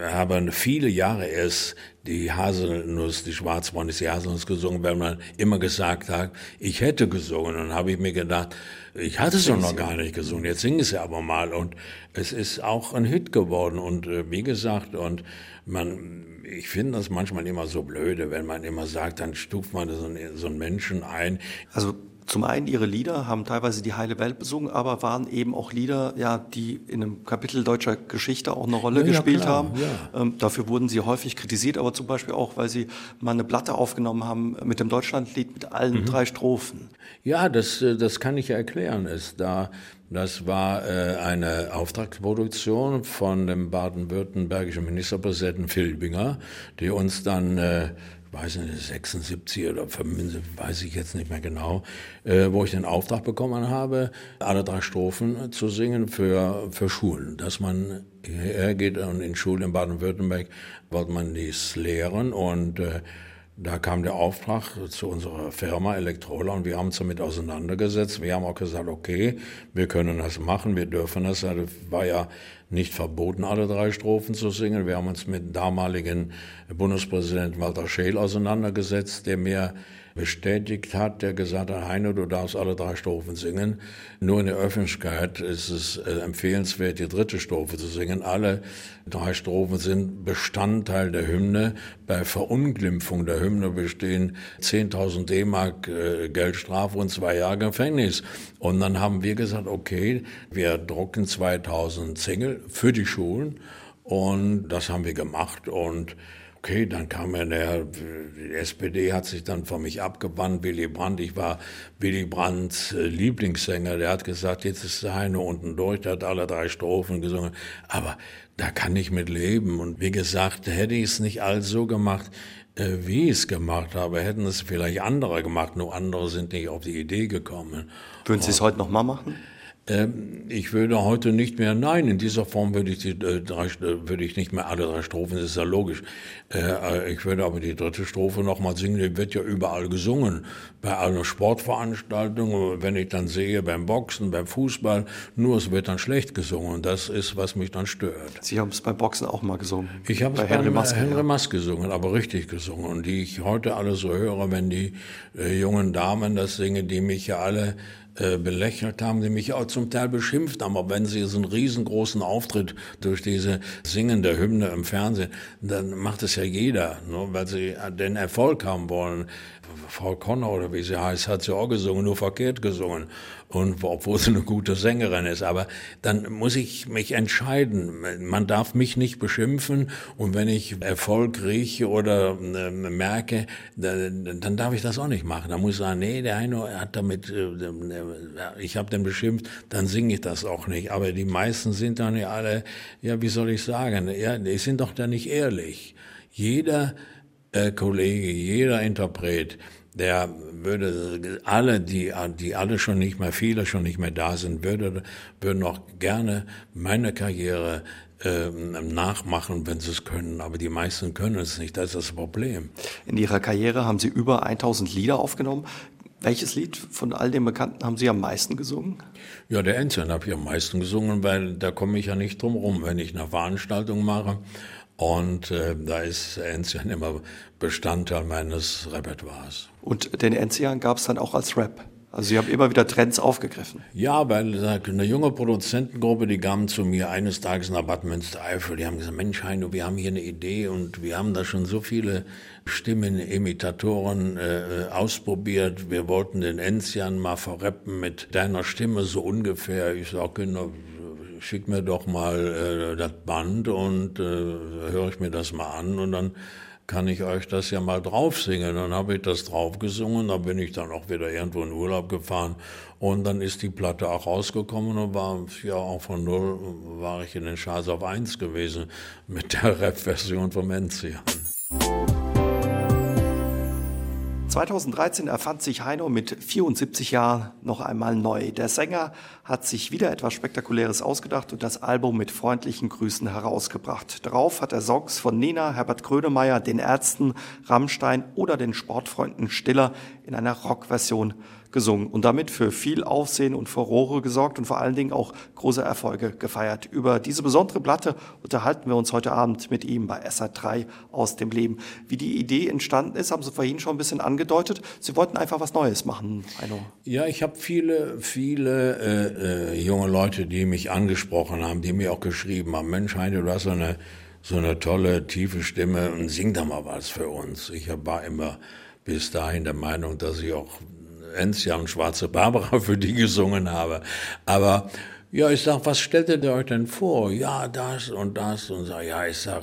habe viele Jahre erst die Haselnuss, die Schwarzbraun ist die Haselnuss gesungen, weil man immer gesagt hat, ich hätte gesungen. Und dann habe ich mir gedacht, ich hatte es doch noch gar nicht gesungen, jetzt singe ich es aber mal. Und es ist auch ein Hit geworden. Und äh, wie gesagt, und man, ich finde das manchmal immer so blöde, wenn man immer sagt, dann stuft man so einen, so einen Menschen ein. Also zum einen ihre Lieder haben teilweise die heile Welt besungen, aber waren eben auch Lieder, ja, die in einem Kapitel deutscher Geschichte auch eine Rolle ja, gespielt ja, haben. Ja. Ähm, dafür wurden sie häufig kritisiert, aber zum Beispiel auch, weil sie mal eine Platte aufgenommen haben mit dem Deutschlandlied mit allen mhm. drei Strophen. Ja, das, äh, das kann ich erklären. Es da das war äh, eine Auftragsproduktion von dem baden-württembergischen Ministerpräsidenten Filbinger, die uns dann äh, weiß nicht, 76 oder 75, weiß ich jetzt nicht mehr genau, äh, wo ich den Auftrag bekommen habe, alle drei Strophen zu singen für, für Schulen. Dass man hergeht und in Schulen in Baden-Württemberg wollte man dies lehren und äh, da kam der Auftrag zu unserer Firma Elektrola und wir haben uns damit auseinandergesetzt. Wir haben auch gesagt, okay, wir können das machen, wir dürfen das. Das war ja nicht verboten, alle drei Strophen zu singen. Wir haben uns mit damaligen Bundespräsident Walter Scheel auseinandergesetzt, der mir bestätigt hat, der gesagt hat, Heino, du darfst alle drei Strophen singen. Nur in der Öffentlichkeit ist es äh, empfehlenswert, die dritte Strophe zu singen. Alle drei Strophen sind Bestandteil der Hymne. Bei Verunglimpfung der Hymne bestehen 10.000 D-Mark äh, Geldstrafe und zwei Jahre Gefängnis. Und dann haben wir gesagt, okay, wir drucken 2000 Single für die Schulen. Und das haben wir gemacht und Okay, dann kam er, der, die SPD hat sich dann von mich abgewandt, Willy Brandt, ich war Willy Brandts äh, Lieblingssänger, der hat gesagt, jetzt ist der Heine unten durch, der hat alle drei Strophen gesungen, aber da kann ich mit leben. Und wie gesagt, hätte ich es nicht all so gemacht, äh, wie ich es gemacht habe, hätten es vielleicht andere gemacht, nur andere sind nicht auf die Idee gekommen. Würden Sie es heute noch mal machen? Ähm, ich würde heute nicht mehr, nein, in dieser Form würde ich die äh, drei, äh, würde ich nicht mehr alle drei Strophen, das ist ja logisch. Äh, ich würde aber die dritte Strophe nochmal singen, die wird ja überall gesungen. Bei allen Sportveranstaltungen, wenn ich dann sehe, beim Boxen, beim Fußball, nur es wird dann schlecht gesungen. Und das ist, was mich dann stört. Sie haben es beim Boxen auch mal gesungen? Ich habe es bei Henry Henry Maske gesungen, aber richtig gesungen. Und die ich heute alle so höre, wenn die äh, jungen Damen das singen, die mich ja alle äh, belächelt haben, die mich auch zum Teil beschimpft haben. Aber wenn sie so einen riesengroßen Auftritt durch diese singende Hymne im Fernsehen, dann macht es ja jeder, ne, weil sie den Erfolg haben wollen. Frau Conner oder wie sie heißt, hat sie auch gesungen, nur verkehrt gesungen. Und obwohl sie eine gute Sängerin ist. Aber dann muss ich mich entscheiden. Man darf mich nicht beschimpfen. Und wenn ich Erfolg rieche oder äh, merke, dann, dann darf ich das auch nicht machen. Da muss ich sagen, nee, der Heino hat damit, äh, ich habe den beschimpft, dann singe ich das auch nicht. Aber die meisten sind dann ja alle, ja, wie soll ich sagen, ja, die sind doch da nicht ehrlich. Jeder äh, Kollege, jeder Interpret, der würde alle, die, die alle schon nicht mehr, viele schon nicht mehr da sind, würde, würden auch gerne meine Karriere äh, nachmachen, wenn sie es können. Aber die meisten können es nicht. Das ist das Problem. In Ihrer Karriere haben Sie über 1000 Lieder aufgenommen. Welches Lied von all den Bekannten haben Sie am meisten gesungen? Ja, der Enzian habe ich am meisten gesungen, weil da komme ich ja nicht drum rum, wenn ich eine Veranstaltung mache und äh, da ist Enzian immer Bestandteil meines Repertoires. Und den Enzian gab es dann auch als Rap? Also Sie haben immer wieder Trends aufgegriffen. Ja, weil eine junge Produzentengruppe, die kamen zu mir eines Tages nach Bad Münstereifel, die haben gesagt, Mensch Heino, wir haben hier eine Idee und wir haben da schon so viele Stimmen, Imitatoren äh, ausprobiert. Wir wollten den Enzian mal verreppen mit deiner Stimme so ungefähr. Ich sage, genau, schick mir doch mal äh, das Band und äh, höre ich mir das mal an und dann kann ich euch das ja mal drauf singen. Dann habe ich das drauf gesungen, dann bin ich dann auch wieder irgendwo in Urlaub gefahren und dann ist die Platte auch rausgekommen und war ja auch von null war ich in den Charts auf eins gewesen mit der Rap-Version vom Enzian. 2013 erfand sich Heino mit 74 Jahren noch einmal neu. Der Sänger hat sich wieder etwas Spektakuläres ausgedacht und das Album mit freundlichen Grüßen herausgebracht. Darauf hat er Songs von Nina, Herbert Grönemeyer, den Ärzten, Rammstein oder den Sportfreunden Stiller in einer Rockversion gesungen und damit für viel Aufsehen und Furore gesorgt und vor allen Dingen auch große Erfolge gefeiert. Über diese besondere Platte unterhalten wir uns heute Abend mit ihm bei SA3 aus dem Leben. Wie die Idee entstanden ist, haben Sie vorhin schon ein bisschen angedeutet. Sie wollten einfach was Neues machen, Heino. Ja, ich habe viele, viele äh, äh, junge Leute, die mich angesprochen haben, die mir auch geschrieben haben, Mensch, Heino, du hast so eine, so eine tolle, tiefe Stimme und sing da mal was für uns. Ich war immer bis dahin der Meinung, dass ich auch Enzia und Schwarze Barbara für die gesungen habe. Aber ja, ich sag, was stellt ihr euch denn vor? Ja, das und das und so. Ja, ich sag,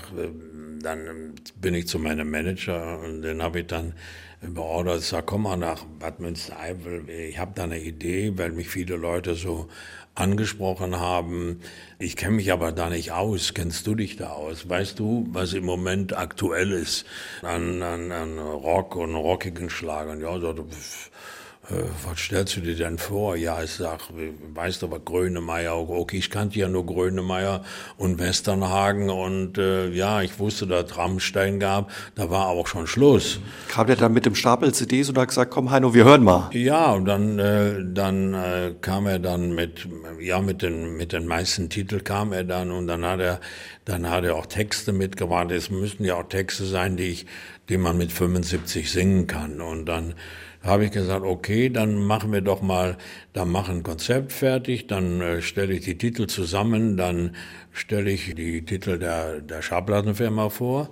dann bin ich zu meinem Manager und den habe ich dann beordert, sag, komm mal nach Bad Münstereifel, ich habe da eine Idee, weil mich viele Leute so angesprochen haben. Ich kenne mich aber da nicht aus. Kennst du dich da aus? Weißt du, was im Moment aktuell ist an, an, an Rock und rockigen Schlagern? Ja, so, äh, was stellst du dir denn vor? Ja, ich sag, weißt du, was Grönemeyer, okay, ich kannte ja nur Grönemeyer und Westernhagen und äh, ja, ich wusste, dass Rammstein gab, da war auch schon Schluss. Kam der dann mit dem Stapel CDs und hat gesagt, komm Heino, wir hören mal? Ja, und dann, äh, dann äh, kam er dann mit, ja, mit den, mit den meisten Titeln kam er dann und dann hat er, dann hat er auch Texte mitgebracht. Es müssen ja auch Texte sein, die ich, die man mit 75 singen kann und dann habe ich gesagt, okay, dann machen wir doch mal, dann machen ein Konzept fertig, dann äh, stelle ich die Titel zusammen, dann stelle ich die Titel der, der Schallplattenfirma vor.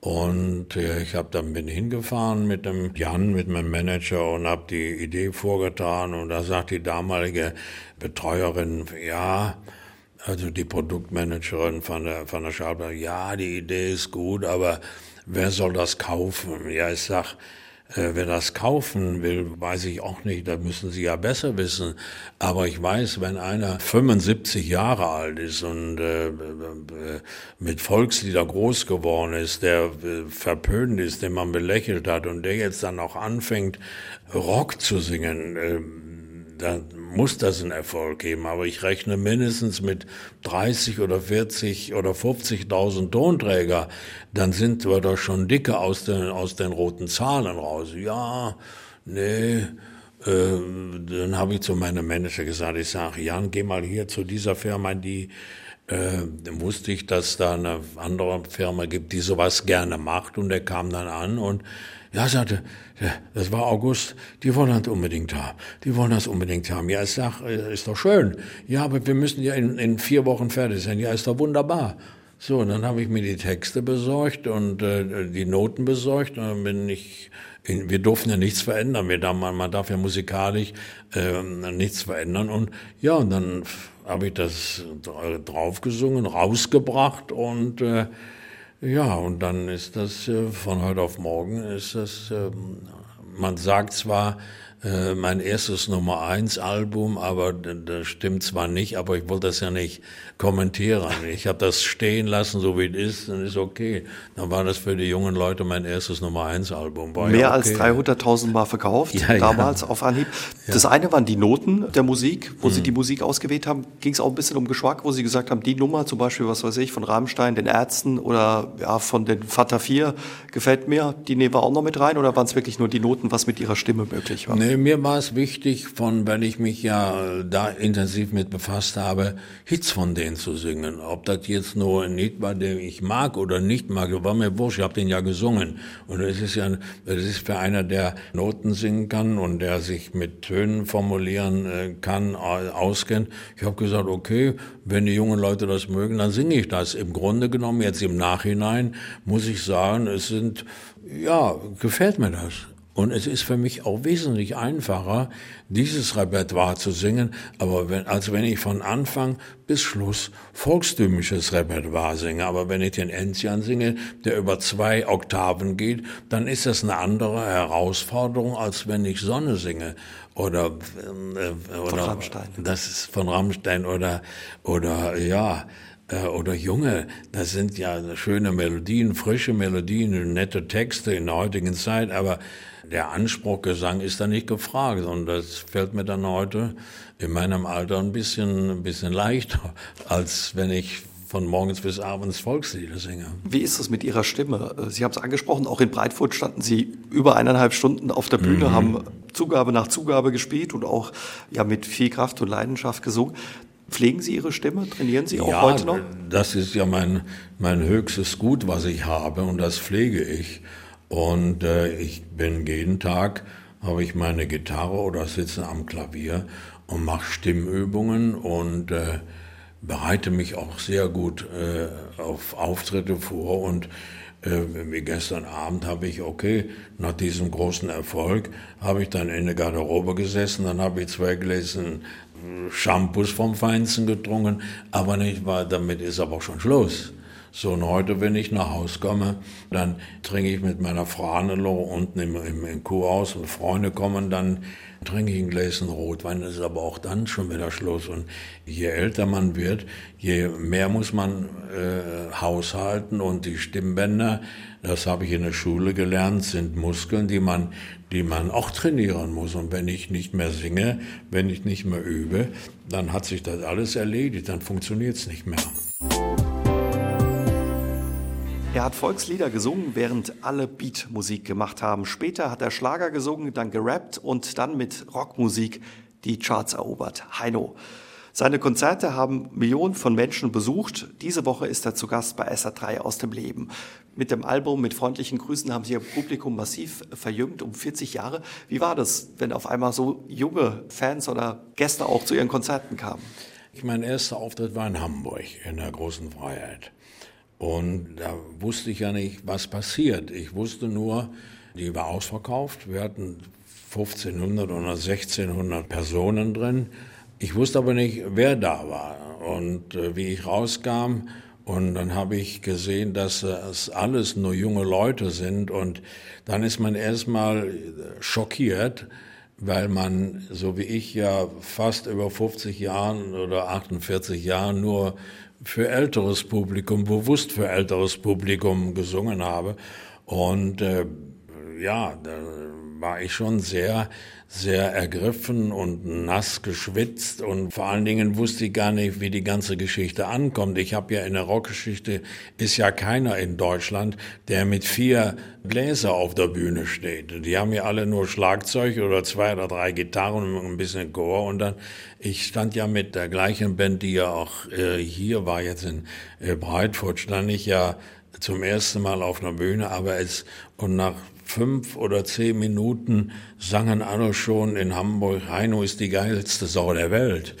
Und äh, ich habe dann bin hingefahren mit dem Jan, mit meinem Manager und habe die Idee vorgetan. Und da sagt die damalige Betreuerin, ja, also die Produktmanagerin von der, von der Schallplatte, ja, die Idee ist gut, aber wer soll das kaufen? Ja, ich sag, äh, wer das kaufen will, weiß ich auch nicht, da müssen Sie ja besser wissen. Aber ich weiß, wenn einer 75 Jahre alt ist und äh, äh, mit Volkslieder groß geworden ist, der äh, verpönt ist, den man belächelt hat und der jetzt dann auch anfängt, Rock zu singen, äh, dann muss das einen Erfolg geben. Aber ich rechne mindestens mit 30 oder 40 oder 50.000 Tonträger. Dann sind wir doch schon dicke aus den, aus den roten Zahlen raus. Ja, nee. Äh, dann habe ich zu meinem Manager gesagt, ich sage, Jan, geh mal hier zu dieser Firma, die äh, wusste ich, dass da eine andere Firma gibt, die sowas gerne macht. Und er kam dann an und Ja, sagte, das war August, die wollen das unbedingt haben. Die wollen das unbedingt haben. Ja, ich sag, äh, ist doch schön. Ja, aber wir müssen ja in, in vier Wochen fertig sein. Ja, ist doch wunderbar. So, und dann habe ich mir die Texte besorgt und äh, die Noten besorgt und dann bin ich, in, wir durften ja nichts verändern. Wir, man, man darf ja musikalisch äh, nichts verändern und ja, und dann habe ich das draufgesungen, rausgebracht und äh, ja, und dann ist das äh, von heute auf morgen ist das, äh, man sagt zwar, äh, mein erstes Nummer eins Album, aber das stimmt zwar nicht, aber ich wollte das ja nicht kommentieren. Ich habe das stehen lassen, so wie es ist, dann ist okay. Dann war das für die jungen Leute mein erstes Nummer eins Album. War Mehr ja okay. als 300.000 Mal verkauft, ja, damals ja. auf Anhieb. Das eine waren die Noten der Musik, wo mhm. Sie die Musik ausgewählt haben. Ging es auch ein bisschen um Geschmack, wo Sie gesagt haben, die Nummer zum Beispiel, was weiß ich, von Rammstein, den Ärzten oder ja, von den Fata 4 gefällt mir, die nehmen wir auch noch mit rein oder waren es wirklich nur die Noten, was mit Ihrer Stimme möglich war? Nee, mir war es wichtig, von, weil ich mich ja da intensiv mit befasst habe, Hits von denen zu singen. Ob das jetzt nur ein Lied war, den ich mag oder nicht mag, war mir wurscht. Ich habe den ja gesungen. Und es ist ja, es ist für einer, der Noten singen kann und der sich mit Tönen formulieren äh, kann, auskennt. Ich habe gesagt, okay, wenn die jungen Leute das mögen, dann singe ich das. Im Grunde genommen, jetzt im Nachhinein, muss ich sagen, es sind, ja, gefällt mir das. Und es ist für mich auch wesentlich einfacher, dieses Repertoire zu singen, aber wenn, als wenn ich von Anfang bis Schluss volkstümliches Repertoire singe. Aber wenn ich den Enzian singe, der über zwei Oktaven geht, dann ist das eine andere Herausforderung, als wenn ich Sonne singe. Oder, äh, oder von Rammstein. Das ist von Rammstein oder, oder, ja, äh, oder Junge, das sind ja schöne Melodien, frische Melodien, nette Texte in der heutigen Zeit, aber der Anspruch Gesang ist da nicht gefragt und das fällt mir dann heute in meinem Alter ein bisschen, ein bisschen leichter, als wenn ich von morgens bis abends Volkslieder singe. Wie ist es mit Ihrer Stimme? Sie haben es angesprochen, auch in Breitfurt standen Sie über eineinhalb Stunden auf der Bühne, mhm. haben Zugabe nach Zugabe gespielt und auch ja, mit viel Kraft und Leidenschaft gesungen. Pflegen Sie Ihre Stimme? Trainieren Sie auch ja, heute noch? Das ist ja mein, mein höchstes Gut, was ich habe und das pflege ich. Und äh, ich bin jeden Tag, habe ich meine Gitarre oder sitze am Klavier und mache Stimmübungen und äh, bereite mich auch sehr gut äh, auf Auftritte vor und äh, wie gestern Abend habe ich, okay, nach diesem großen Erfolg, habe ich dann in der Garderobe gesessen, dann habe ich zwei Gläschen Shampoos vom Feinsten getrunken, aber nicht war, damit ist aber auch schon Schluss. So, und heute, wenn ich nach Hause komme, dann trinke ich mit meiner Frau Hannelo unten im, im, im Kuhhaus und Freunde kommen, dann trinke ich ein Gläschen Rotwein, das ist aber auch dann schon wieder Schluss. Und je älter man wird, je mehr muss man äh, haushalten und die Stimmbänder, das habe ich in der Schule gelernt, sind Muskeln, die man, die man auch trainieren muss. Und wenn ich nicht mehr singe, wenn ich nicht mehr übe, dann hat sich das alles erledigt, dann funktioniert es nicht mehr. Er hat Volkslieder gesungen, während alle Beatmusik gemacht haben. Später hat er Schlager gesungen, dann gerappt und dann mit Rockmusik die Charts erobert. Heino. Seine Konzerte haben Millionen von Menschen besucht. Diese Woche ist er zu Gast bei SA3 aus dem Leben. Mit dem Album mit freundlichen Grüßen haben Sie Ihr Publikum massiv verjüngt, um 40 Jahre. Wie war das, wenn auf einmal so junge Fans oder Gäste auch zu Ihren Konzerten kamen? Mein erster Auftritt war in Hamburg in der großen Freiheit. Und da wusste ich ja nicht, was passiert. Ich wusste nur, die war ausverkauft. Wir hatten 1500 oder 1600 Personen drin. Ich wusste aber nicht, wer da war. Und äh, wie ich rauskam, und dann habe ich gesehen, dass es alles nur junge Leute sind. Und dann ist man erstmal schockiert, weil man, so wie ich ja fast über 50 Jahren oder 48 Jahren nur für älteres Publikum, bewusst für älteres Publikum gesungen habe. Und äh, ja, war ich schon sehr, sehr ergriffen und nass geschwitzt und vor allen Dingen wusste ich gar nicht, wie die ganze Geschichte ankommt. Ich habe ja in der Rockgeschichte ist ja keiner in Deutschland, der mit vier Bläser auf der Bühne steht. Die haben ja alle nur Schlagzeug oder zwei oder drei Gitarren und ein bisschen Chor und dann ich stand ja mit der gleichen Band, die ja auch äh, hier war jetzt in äh, Breitfurt, stand ich ja zum ersten Mal auf einer Bühne, aber es, und nach fünf oder zehn Minuten sangen alle schon in Hamburg, Heino ist die geilste Sau der Welt.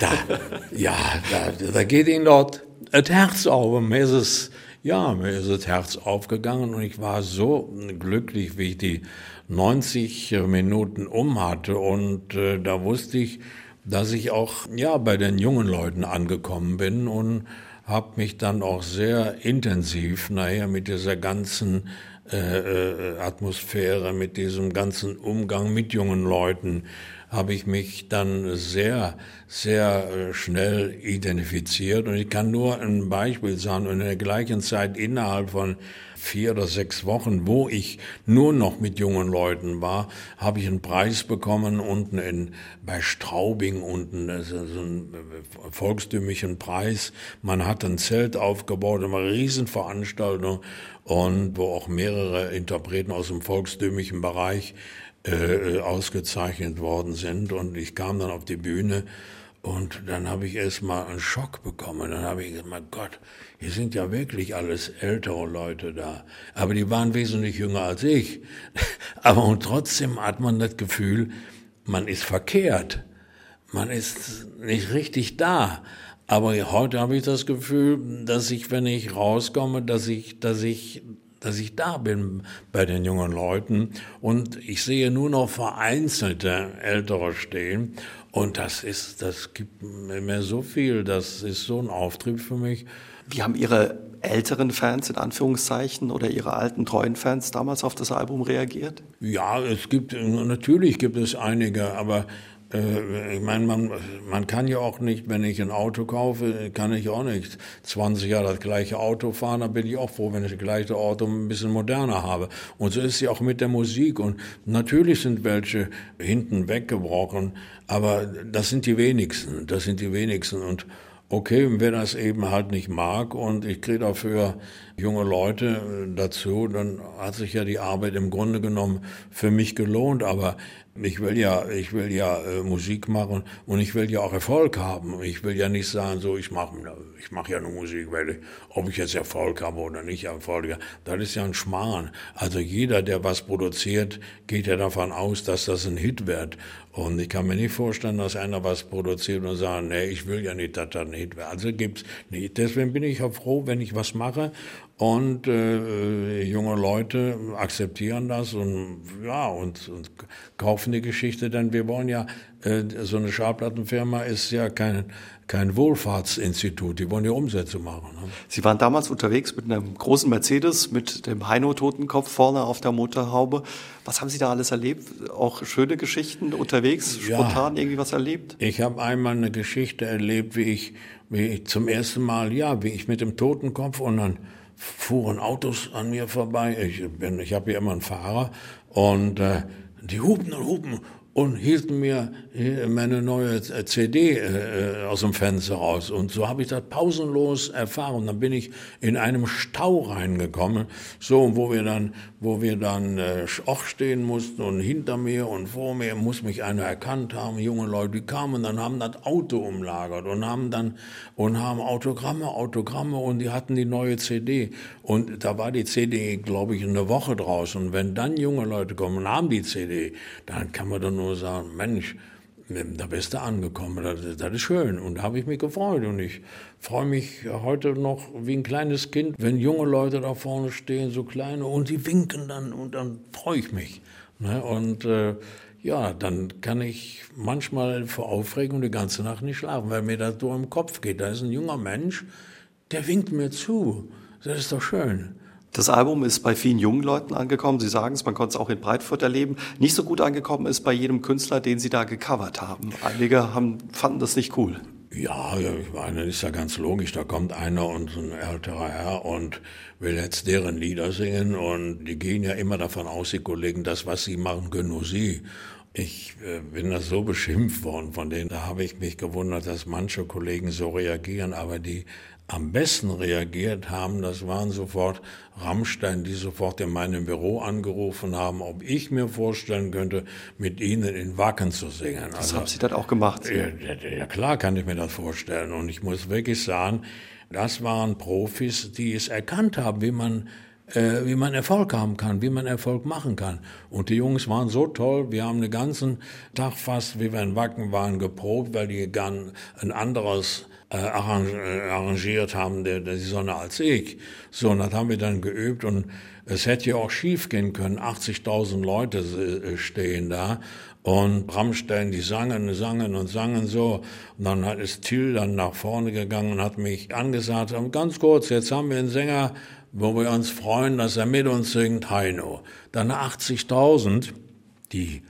Da, ja, da, da geht ihnen dort das Herz auf. Und mir ist es, ja, mir ist das Herz aufgegangen und ich war so glücklich, wie ich die 90 Minuten um hatte. Und äh, da wusste ich, dass ich auch, ja, bei den jungen Leuten angekommen bin und habe mich dann auch sehr intensiv nachher mit dieser ganzen äh, äh, Atmosphäre, mit diesem ganzen Umgang mit jungen Leuten, habe ich mich dann sehr, sehr äh, schnell identifiziert. Und ich kann nur ein Beispiel sagen, in der gleichen Zeit innerhalb von vier oder sechs Wochen, wo ich nur noch mit jungen Leuten war, habe ich einen Preis bekommen unten in, bei Straubing unten, so einen volkstümlichen Preis. Man hat ein Zelt aufgebaut, eine Riesenveranstaltung und wo auch mehrere Interpreten aus dem volkstümlichen Bereich äh, ausgezeichnet worden sind. Und ich kam dann auf die Bühne und dann habe ich erst mal einen Schock bekommen. Dann habe ich gesagt, mein Gott, hier sind ja wirklich alles ältere Leute da. Aber die waren wesentlich jünger als ich. Aber und trotzdem hat man das Gefühl, man ist verkehrt. Man ist nicht richtig da. Aber heute habe ich das Gefühl, dass ich, wenn ich rauskomme, dass ich, dass ich dass ich da bin bei den jungen Leuten und ich sehe nur noch vereinzelte Ältere stehen und das ist, das gibt mir so viel, das ist so ein Auftrieb für mich. Wie haben Ihre älteren Fans in Anführungszeichen oder Ihre alten treuen Fans damals auf das Album reagiert? Ja, es gibt natürlich gibt es einige, aber ich meine, man, man kann ja auch nicht, wenn ich ein Auto kaufe, kann ich auch nicht 20 Jahre das gleiche Auto fahren, dann bin ich auch froh, wenn ich das gleiche Auto ein bisschen moderner habe. Und so ist es ja auch mit der Musik. Und natürlich sind welche hinten weggebrochen, aber das sind die wenigsten. Das sind die wenigsten. Und okay, wer das eben halt nicht mag und ich kriege dafür junge Leute dazu, dann hat sich ja die Arbeit im Grunde genommen für mich gelohnt. Aber ich will ja, ich will ja äh, Musik machen und ich will ja auch Erfolg haben. Ich will ja nicht sagen, so ich mache, ich mache ja nur Musik, weil ich, ob ich jetzt Erfolg habe oder nicht Erfolg habe, das ist ja ein Schmarrn. Also jeder, der was produziert, geht ja davon aus, dass das ein Hit wird. Und ich kann mir nicht vorstellen, dass einer was produziert und sagt, nee, ich will ja nicht, dass das ein Hit wird. Also gibt's nicht. Deswegen bin ich ja froh, wenn ich was mache und äh, junge Leute akzeptieren das und ja und, und kaufen die Geschichte, denn wir wollen ja äh, so eine Schallplattenfirma ist ja kein kein Wohlfahrtsinstitut, die wollen ja Umsätze machen. Ne? Sie waren damals unterwegs mit einem großen Mercedes mit dem Heino-Totenkopf vorne auf der Motorhaube. Was haben Sie da alles erlebt? Auch schöne Geschichten unterwegs, spontan ja, irgendwie was erlebt? Ich habe einmal eine Geschichte erlebt, wie ich, wie ich zum ersten Mal, ja, wie ich mit dem Totenkopf und dann fuhren Autos an mir vorbei. Ich, bin, ich habe hier immer einen Fahrer und äh, die hupen und hupen und hielten mir meine neue CD äh, aus dem Fenster raus. Und so habe ich das pausenlos erfahren. Dann bin ich in einem Stau reingekommen, so wo wir dann, wo wir dann äh, auch stehen mussten und hinter mir und vor mir muss mich einer erkannt haben. Junge Leute, die kamen, dann haben das Auto umlagert und haben dann und haben Autogramme, Autogramme und die hatten die neue CD. Und da war die CD, glaube ich, eine Woche draus. Und wenn dann junge Leute kommen und haben die CD, dann kann man dann nur sagen, Mensch, da bist du angekommen, das, das ist schön. Und da habe ich mich gefreut. Und ich freue mich heute noch wie ein kleines Kind, wenn junge Leute da vorne stehen, so kleine, und die winken dann und dann freue ich mich. Ne? Und äh, ja, dann kann ich manchmal vor Aufregung die ganze Nacht nicht schlafen, weil mir das so im Kopf geht. Da ist ein junger Mensch, der winkt mir zu. Das ist doch schön. Das Album ist bei vielen jungen Leuten angekommen. Sie sagen es, man konnte es auch in Breitfurt erleben. Nicht so gut angekommen ist bei jedem Künstler, den Sie da gecovert haben. Einige haben, fanden das nicht cool. Ja, ich meine, ist ja ganz logisch. Da kommt einer und ein älterer Herr und will jetzt deren Lieder singen und die gehen ja immer davon aus, die Kollegen, das, was sie machen, können nur sie. Ich äh, bin da so beschimpft worden von denen. Da habe ich mich gewundert, dass manche Kollegen so reagieren, aber die am besten reagiert haben, das waren sofort Rammstein, die sofort in meinem Büro angerufen haben, ob ich mir vorstellen könnte, mit ihnen in Wacken zu singen. Das also, haben Sie dann auch gemacht? Ja, ja, klar kann ich mir das vorstellen. Und ich muss wirklich sagen, das waren Profis, die es erkannt haben, wie man äh, wie man Erfolg haben kann, wie man Erfolg machen kann. Und die Jungs waren so toll, wir haben den ganzen Tag fast, wie wir in Wacken waren, geprobt, weil die gern ein anderes äh, arrangiert haben, der, der die Sonne als ich. So, und das haben wir dann geübt und es hätte ja auch schief gehen können. 80.000 Leute äh, stehen da und Rammstein, die sangen, sangen und sangen so. Und dann ist Till dann nach vorne gegangen und hat mich angesagt, ganz kurz, jetzt haben wir einen Sänger, wo wir uns freuen, dass er mit uns singt, Heino. Dann 80.000, die,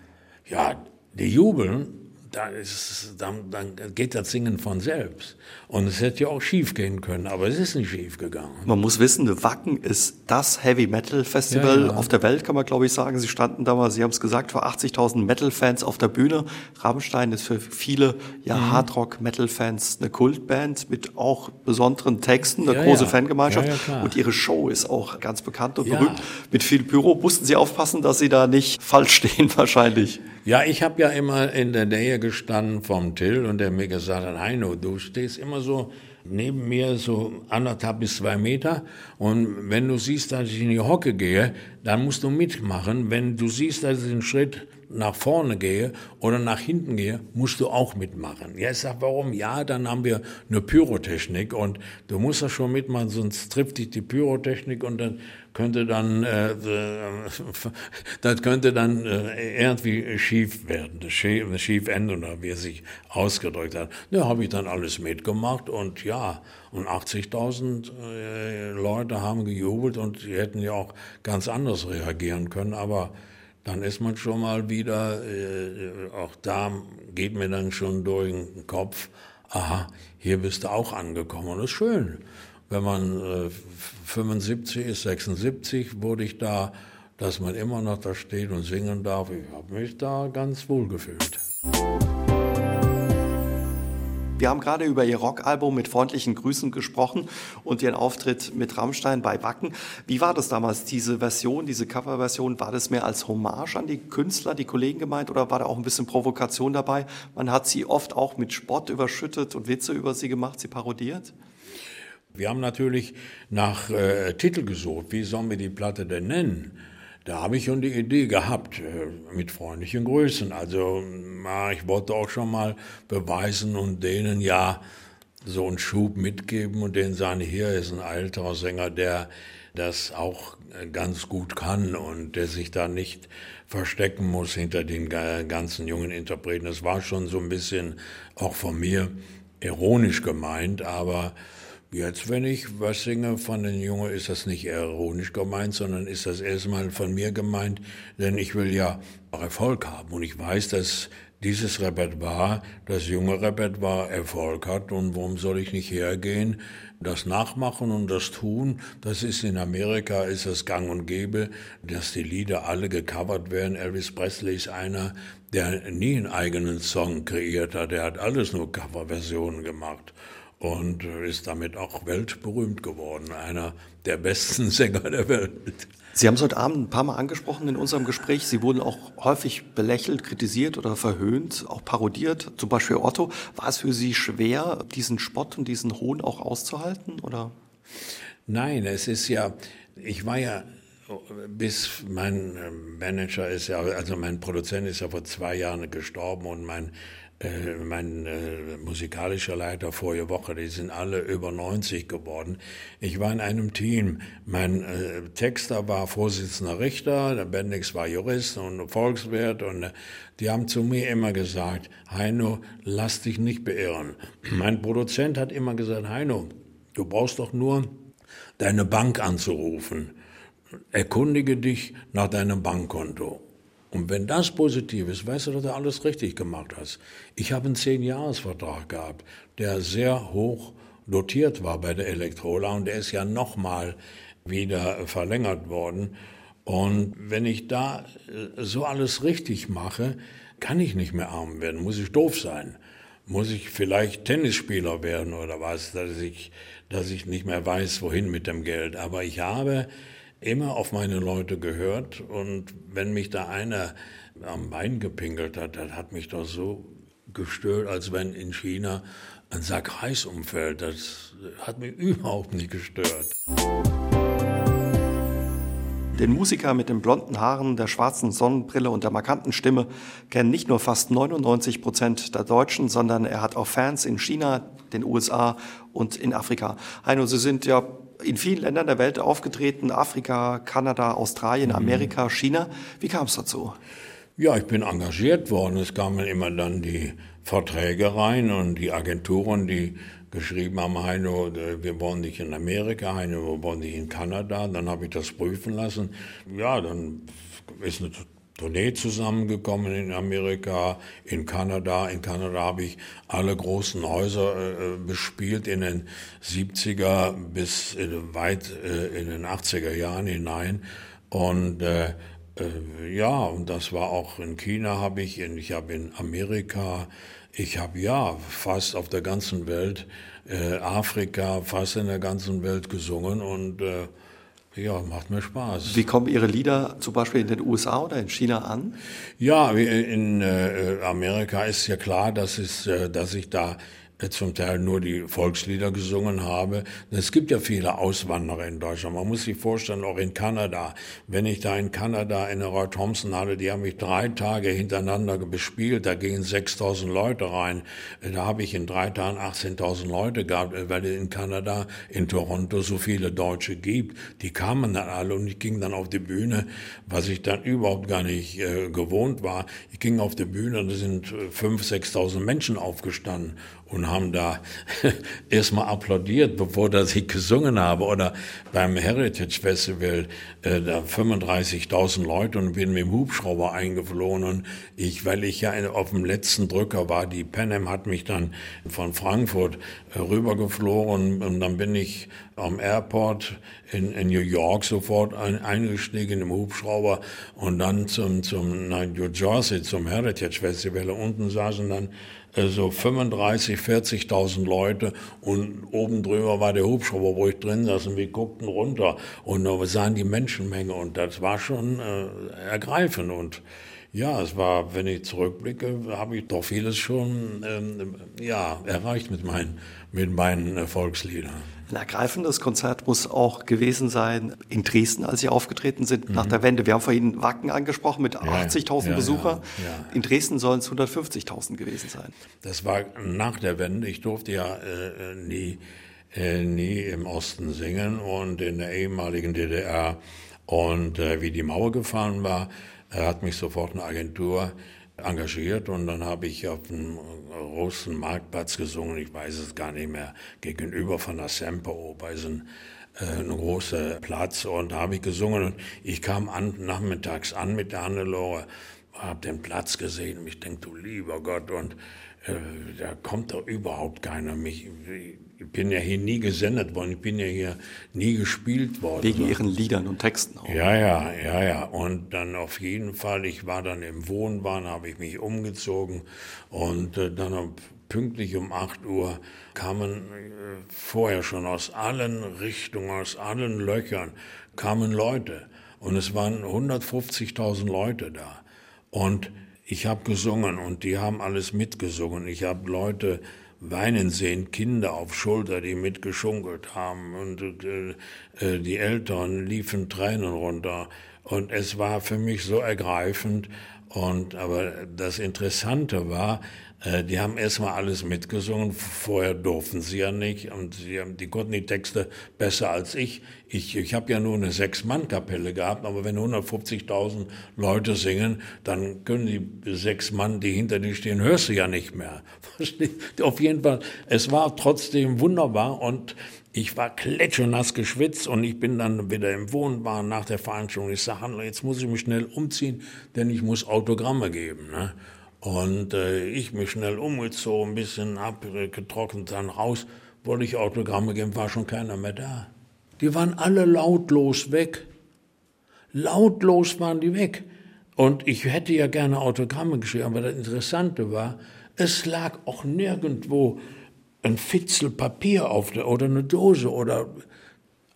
ja, die jubeln da ist, dann, dann geht das Singen von selbst. Und es hätte ja auch schief gehen können, aber es ist nicht schief gegangen. Man muss wissen, Wacken ist das Heavy Metal Festival ja, ja. auf der Welt, kann man glaube ich sagen. Sie standen damals, Sie haben es gesagt, vor 80.000 Metal-Fans auf der Bühne. Rammstein ist für viele ja, mhm. Hardrock-Metal-Fans eine Kultband mit auch besonderen Texten, eine ja, große Fangemeinschaft. und ihre Show ist auch ganz bekannt und berühmt. Mit viel Pyro mussten Sie aufpassen, dass Sie da nicht falsch stehen wahrscheinlich. Ja, ich habe ja immer in der Nähe gestanden vom Till und der mir gesagt hat, Heino, du stehst immer so neben mir so anderthalb bis zwei Meter und wenn du siehst, dass ich in die Hocke gehe, dann musst du mitmachen. Wenn du siehst, dass ich einen Schritt nach vorne gehe oder nach hinten gehe, musst du auch mitmachen. Ja, ich sag, warum? Ja, dann haben wir eine Pyrotechnik und du musst das schon mitmachen, sonst trifft dich die Pyrotechnik und dann könnte dann, äh, das könnte dann äh, irgendwie schief werden, schief, schief enden, oder wie er sich ausgedrückt hat. Da habe ich dann alles mitgemacht und ja, und 80.000 äh, Leute haben gejubelt und sie hätten ja auch ganz anders reagieren können, aber dann ist man schon mal wieder, äh, auch da geht mir dann schon durch den Kopf, aha, hier bist du auch angekommen und das ist schön. Wenn man äh, 75 ist, 76, wurde ich da, dass man immer noch da steht und singen darf. Ich habe mich da ganz wohl gefühlt. Wir haben gerade über Ihr Rockalbum mit freundlichen Grüßen gesprochen und Ihren Auftritt mit Rammstein bei Wacken. Wie war das damals, diese Version, diese Coverversion? War das mehr als Hommage an die Künstler, die Kollegen gemeint oder war da auch ein bisschen Provokation dabei? Man hat sie oft auch mit Spott überschüttet und Witze über sie gemacht, sie parodiert? Wir haben natürlich nach äh, Titel gesucht. Wie sollen wir die Platte denn nennen? Da habe ich schon die Idee gehabt, äh, mit freundlichen Grüßen. Also na, ich wollte auch schon mal beweisen und denen ja so einen Schub mitgeben und denen sagen, hier ist ein älterer Sänger, der das auch äh, ganz gut kann und der sich da nicht verstecken muss hinter den ganzen jungen Interpreten. Das war schon so ein bisschen auch von mir ironisch gemeint, aber Jetzt, wenn ich was singe von den Jungen, ist das nicht ironisch gemeint, sondern ist das erstmal von mir gemeint, denn ich will ja Erfolg haben und ich weiß, dass dieses Repertoire, das junge Repertoire Erfolg hat und warum soll ich nicht hergehen, das nachmachen und das tun. Das ist in Amerika, ist das gang und gäbe, dass die Lieder alle gecovert werden. Elvis Presley ist einer, der nie einen eigenen Song kreiert hat, der hat alles nur Coverversionen gemacht und ist damit auch weltberühmt geworden, einer der besten Sänger der Welt. Sie haben es heute Abend ein paar Mal angesprochen in unserem Gespräch. Sie wurden auch häufig belächelt, kritisiert oder verhöhnt, auch parodiert. Zum Beispiel Otto. War es für Sie schwer, diesen Spott und diesen Hohn auch auszuhalten? Oder? Nein, es ist ja, ich war ja bis mein Manager ist ja, also mein Produzent ist ja vor zwei Jahren gestorben und mein äh, mein äh, musikalischer Leiter vorige Woche, die sind alle über 90 geworden. Ich war in einem Team. Mein äh, Texter war Vorsitzender Richter, der Bendix war Jurist und Volkswirt und äh, die haben zu mir immer gesagt, Heino, lass dich nicht beirren. Mein Produzent hat immer gesagt, Heino, du brauchst doch nur deine Bank anzurufen. Erkundige dich nach deinem Bankkonto. Und wenn das positiv ist, weißt du, dass du alles richtig gemacht hast. Ich habe einen Zehn-Jahres-Vertrag gehabt, der sehr hoch dotiert war bei der Elektrola und der ist ja nochmal wieder verlängert worden. Und wenn ich da äh, so alles richtig mache, kann ich nicht mehr arm werden, muss ich doof sein. Muss ich vielleicht Tennisspieler werden oder was, dass ich, dass ich nicht mehr weiß, wohin mit dem Geld. Aber ich habe immer auf meine Leute gehört und wenn mich da einer am Bein gepinkelt hat, das hat mich doch so gestört, als wenn in China ein Sack Reis umfällt. Das hat mich überhaupt nicht gestört. Den Musiker mit den blonden Haaren, der schwarzen Sonnenbrille und der markanten Stimme kennen nicht nur fast 99 Prozent der Deutschen, sondern er hat auch Fans in China, den USA und in Afrika. Heino, Sie sind ja in vielen Ländern der Welt aufgetreten, Afrika, Kanada, Australien, mhm. Amerika, China. Wie kam es dazu? Ja, ich bin engagiert worden. Es kamen immer dann die Verträge rein und die Agenturen, die geschrieben haben, Heino, wir wollen dich in Amerika, Heino, wir wollen dich in Kanada. Dann habe ich das prüfen lassen. Ja, dann ist eine Tournee zusammengekommen in Amerika, in Kanada. In Kanada habe ich alle großen Häuser äh, bespielt in den 70er bis in, weit äh, in den 80er Jahren hinein. Und äh, äh, ja, und das war auch in China habe ich, ich habe in Amerika, ich habe ja fast auf der ganzen Welt, äh, Afrika, fast in der ganzen Welt gesungen und äh, ja, macht mir Spaß. Wie kommen Ihre Lieder zum Beispiel in den USA oder in China an? Ja, in äh, Amerika ist ja klar, dass, es, äh, dass ich da zum Teil nur die Volkslieder gesungen habe. Es gibt ja viele Auswanderer in Deutschland. Man muss sich vorstellen, auch in Kanada. Wenn ich da in Kanada in der Roy Thompson hatte, die haben mich drei Tage hintereinander bespielt. Da gingen 6000 Leute rein. Da habe ich in drei Tagen 18.000 Leute gehabt, weil es in Kanada, in Toronto so viele Deutsche gibt. Die kamen dann alle und ich ging dann auf die Bühne, was ich dann überhaupt gar nicht äh, gewohnt war. Ich ging auf die Bühne und da sind 5.000, 6.000 Menschen aufgestanden und haben da erstmal applaudiert, bevor dass ich gesungen habe. Oder beim Heritage Festival, äh, da 35.000 Leute und bin mit dem Hubschrauber eingeflogen. Und ich, weil ich ja auf dem letzten Drücker war, die Panem hat mich dann von Frankfurt äh, rübergeflogen und dann bin ich am Airport in, in New York sofort ein, eingestiegen im Hubschrauber und dann zum, zum New Jersey, zum Heritage Festival. Unten saßen dann so 35, 40.000 Leute und oben drüber war der Hubschrauber, wo ich drin saß und wir guckten runter und da sahen die Menschenmenge und das war schon äh, ergreifend und ja, es war, wenn ich zurückblicke, habe ich doch vieles schon ähm, ja, erreicht mit meinen, mit meinen Erfolgsliedern. Ein ergreifendes Konzert muss auch gewesen sein in Dresden, als Sie aufgetreten sind mhm. nach der Wende. Wir haben vorhin Wacken angesprochen mit ja, 80.000 ja, Besucher. Ja, in Dresden sollen es 150.000 gewesen sein. Das war nach der Wende. Ich durfte ja äh, nie, äh, nie im Osten singen und in der ehemaligen DDR. Und äh, wie die Mauer gefallen war, hat mich sofort eine Agentur engagiert und dann habe ich auf dem großen Marktplatz gesungen, ich weiß es gar nicht mehr, gegenüber von der Semperoper ist ein, äh, ein großer Platz. Und da habe ich gesungen und ich kam an, nachmittags an mit der Hannelore, habe den Platz gesehen und ich denke, du lieber Gott. Und äh, da kommt doch überhaupt keiner. Mich, ich bin ja hier nie gesendet worden, ich bin ja hier nie gespielt worden. Wegen Ihren Liedern und Texten auch. Ja, ja, ja, ja. Und dann auf jeden Fall, ich war dann im Wohnbahn, habe ich mich umgezogen und äh, dann pünktlich um 8 Uhr kamen äh, vorher schon aus allen Richtungen, aus allen Löchern, kamen Leute. Und es waren 150.000 Leute da. Und ich habe gesungen und die haben alles mitgesungen. Ich habe Leute weinen sehen, Kinder auf Schulter, die mitgeschunkelt haben und äh, äh, die Eltern liefen Tränen runter. Und es war für mich so ergreifend. Und aber das Interessante war, die haben erstmal alles mitgesungen, vorher durften sie ja nicht und sie haben, die konnten die Texte besser als ich. Ich, ich habe ja nur eine Sechs-Mann-Kapelle gehabt, aber wenn 150.000 Leute singen, dann können die sechs Mann, die hinter dir stehen, hörst du ja nicht mehr. Auf jeden Fall, es war trotzdem wunderbar und ich war kletschnass geschwitzt und ich bin dann wieder im Wohnbahn nach der Veranstaltung. Ich sage, jetzt muss ich mich schnell umziehen, denn ich muss Autogramme geben. Ne? Und äh, ich mich schnell umgezogen, ein bisschen abgetrocknet, dann raus, wollte ich Autogramme geben, war schon keiner mehr da. Die waren alle lautlos weg. Lautlos waren die weg. Und ich hätte ja gerne Autogramme geschrieben, aber das Interessante war, es lag auch nirgendwo ein Fitzel Papier auf der, oder eine Dose oder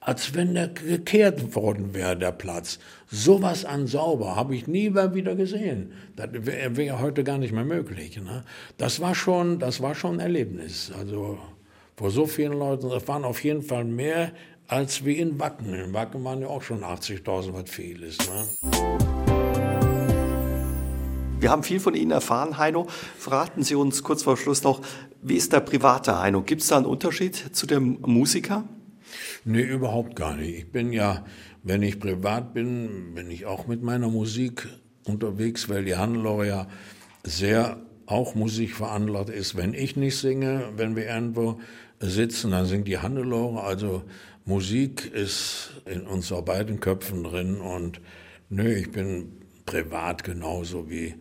als wenn der gekehrt worden wäre, der Platz. Sowas an sauber habe ich nie mehr wieder gesehen. Das wäre wär heute gar nicht mehr möglich. Ne? Das war schon, das war schon ein Erlebnis. Also vor so vielen Leuten, das waren auf jeden Fall mehr als wie in Wacken. In Wacken waren ja auch schon 80.000, was viel ist. Ne? Wir haben viel von Ihnen erfahren, Heino. Verraten Sie uns kurz vor Schluss noch, wie ist der private Heino? Gibt es da einen Unterschied zu dem Musiker? Nee, überhaupt gar nicht. Ich bin ja, wenn ich privat bin, bin ich auch mit meiner Musik unterwegs, weil die Hannelore ja sehr auch Musik veranlagt ist. Wenn ich nicht singe, wenn wir irgendwo sitzen, dann singt die Hannelore. Also Musik ist in unseren beiden Köpfen drin und nö, ich bin privat genauso wie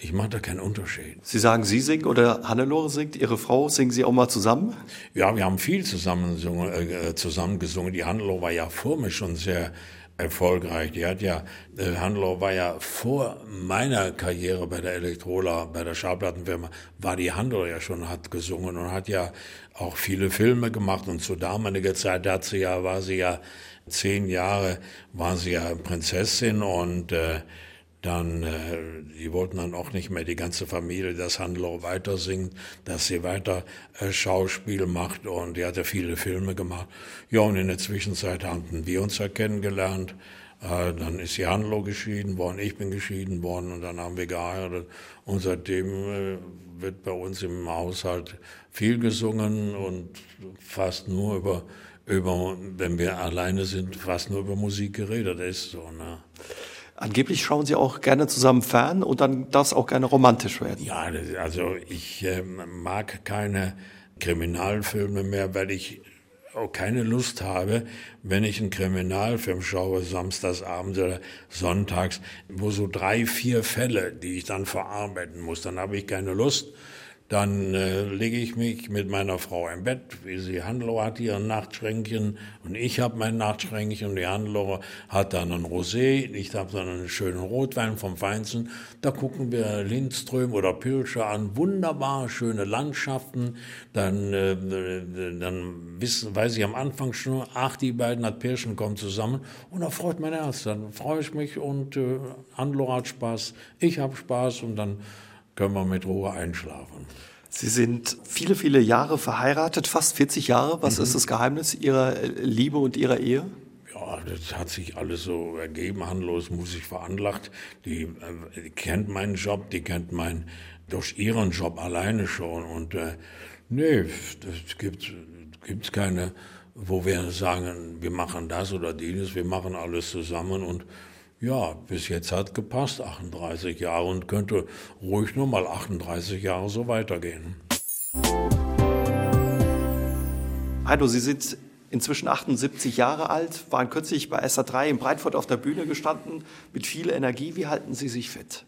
ich mache da keinen Unterschied. Sie sagen, Sie singen oder Hannelore singt, Ihre Frau, singen Sie auch mal zusammen? Ja, wir haben viel zusammen, äh, zusammen gesungen. Die Hannelore war ja vor mir schon sehr erfolgreich. Die hat ja, äh, Hannelore war ja vor meiner Karriere bei der Elektrola, bei der Schallplattenfirma, war die Hannelore ja schon, hat gesungen und hat ja auch viele Filme gemacht. Und zu damaliger Zeit hat sie ja, war sie ja zehn Jahre, war sie ja Prinzessin und äh, dann, äh, die wollten dann auch nicht mehr die ganze Familie, dass Handler weiter singt, dass sie weiter äh, Schauspiel macht und die hat ja viele Filme gemacht. Ja, und in der Zwischenzeit hatten wir uns ja kennengelernt. Äh, dann ist die Handlo geschieden worden, ich bin geschieden worden und dann haben wir geheiratet. Und seitdem äh, wird bei uns im Haushalt viel gesungen und fast nur über, über, wenn wir alleine sind, fast nur über Musik geredet. Ist so, ne? Angeblich schauen Sie auch gerne zusammen fern und dann das auch gerne romantisch werden. Ja, also ich äh, mag keine Kriminalfilme mehr, weil ich auch keine Lust habe, wenn ich einen Kriminalfilm schaue, samstagsabends oder sonntags, wo so drei, vier Fälle, die ich dann verarbeiten muss, dann habe ich keine Lust. Dann äh, lege ich mich mit meiner Frau im Bett, wie sie Handlo hat ihr Nachtschränkchen und ich habe mein Nachtschränkchen. Die Handlo hat dann ein Rosé, ich habe dann einen schönen Rotwein vom Feinsten. Da gucken wir Lindström oder Pilscher an, wunderbar schöne Landschaften. Dann, äh, dann wissen, weiß ich am Anfang schon, ach, die beiden hat Pirschen kommen zusammen und da freut mein Herz. Dann freue ich mich und äh, Handlo hat Spaß, ich habe Spaß und dann können wir mit Ruhe einschlafen. Sie sind viele, viele Jahre verheiratet, fast 40 Jahre. Was mhm. ist das Geheimnis Ihrer Liebe und Ihrer Ehe? Ja, das hat sich alles so ergeben, handlos, muss ich veranlagt. Die, äh, die kennt meinen Job, die kennt meinen, durch ihren Job alleine schon. Und äh, nee, das gibt gibt's keine, wo wir sagen, wir machen das oder dieses, wir machen alles zusammen und ja, bis jetzt hat gepasst, 38 Jahre und könnte ruhig nur mal 38 Jahre so weitergehen. Heino, Sie sind inzwischen 78 Jahre alt, waren kürzlich bei SA3 in Breitfurt auf der Bühne gestanden, mit viel Energie. Wie halten Sie sich fit?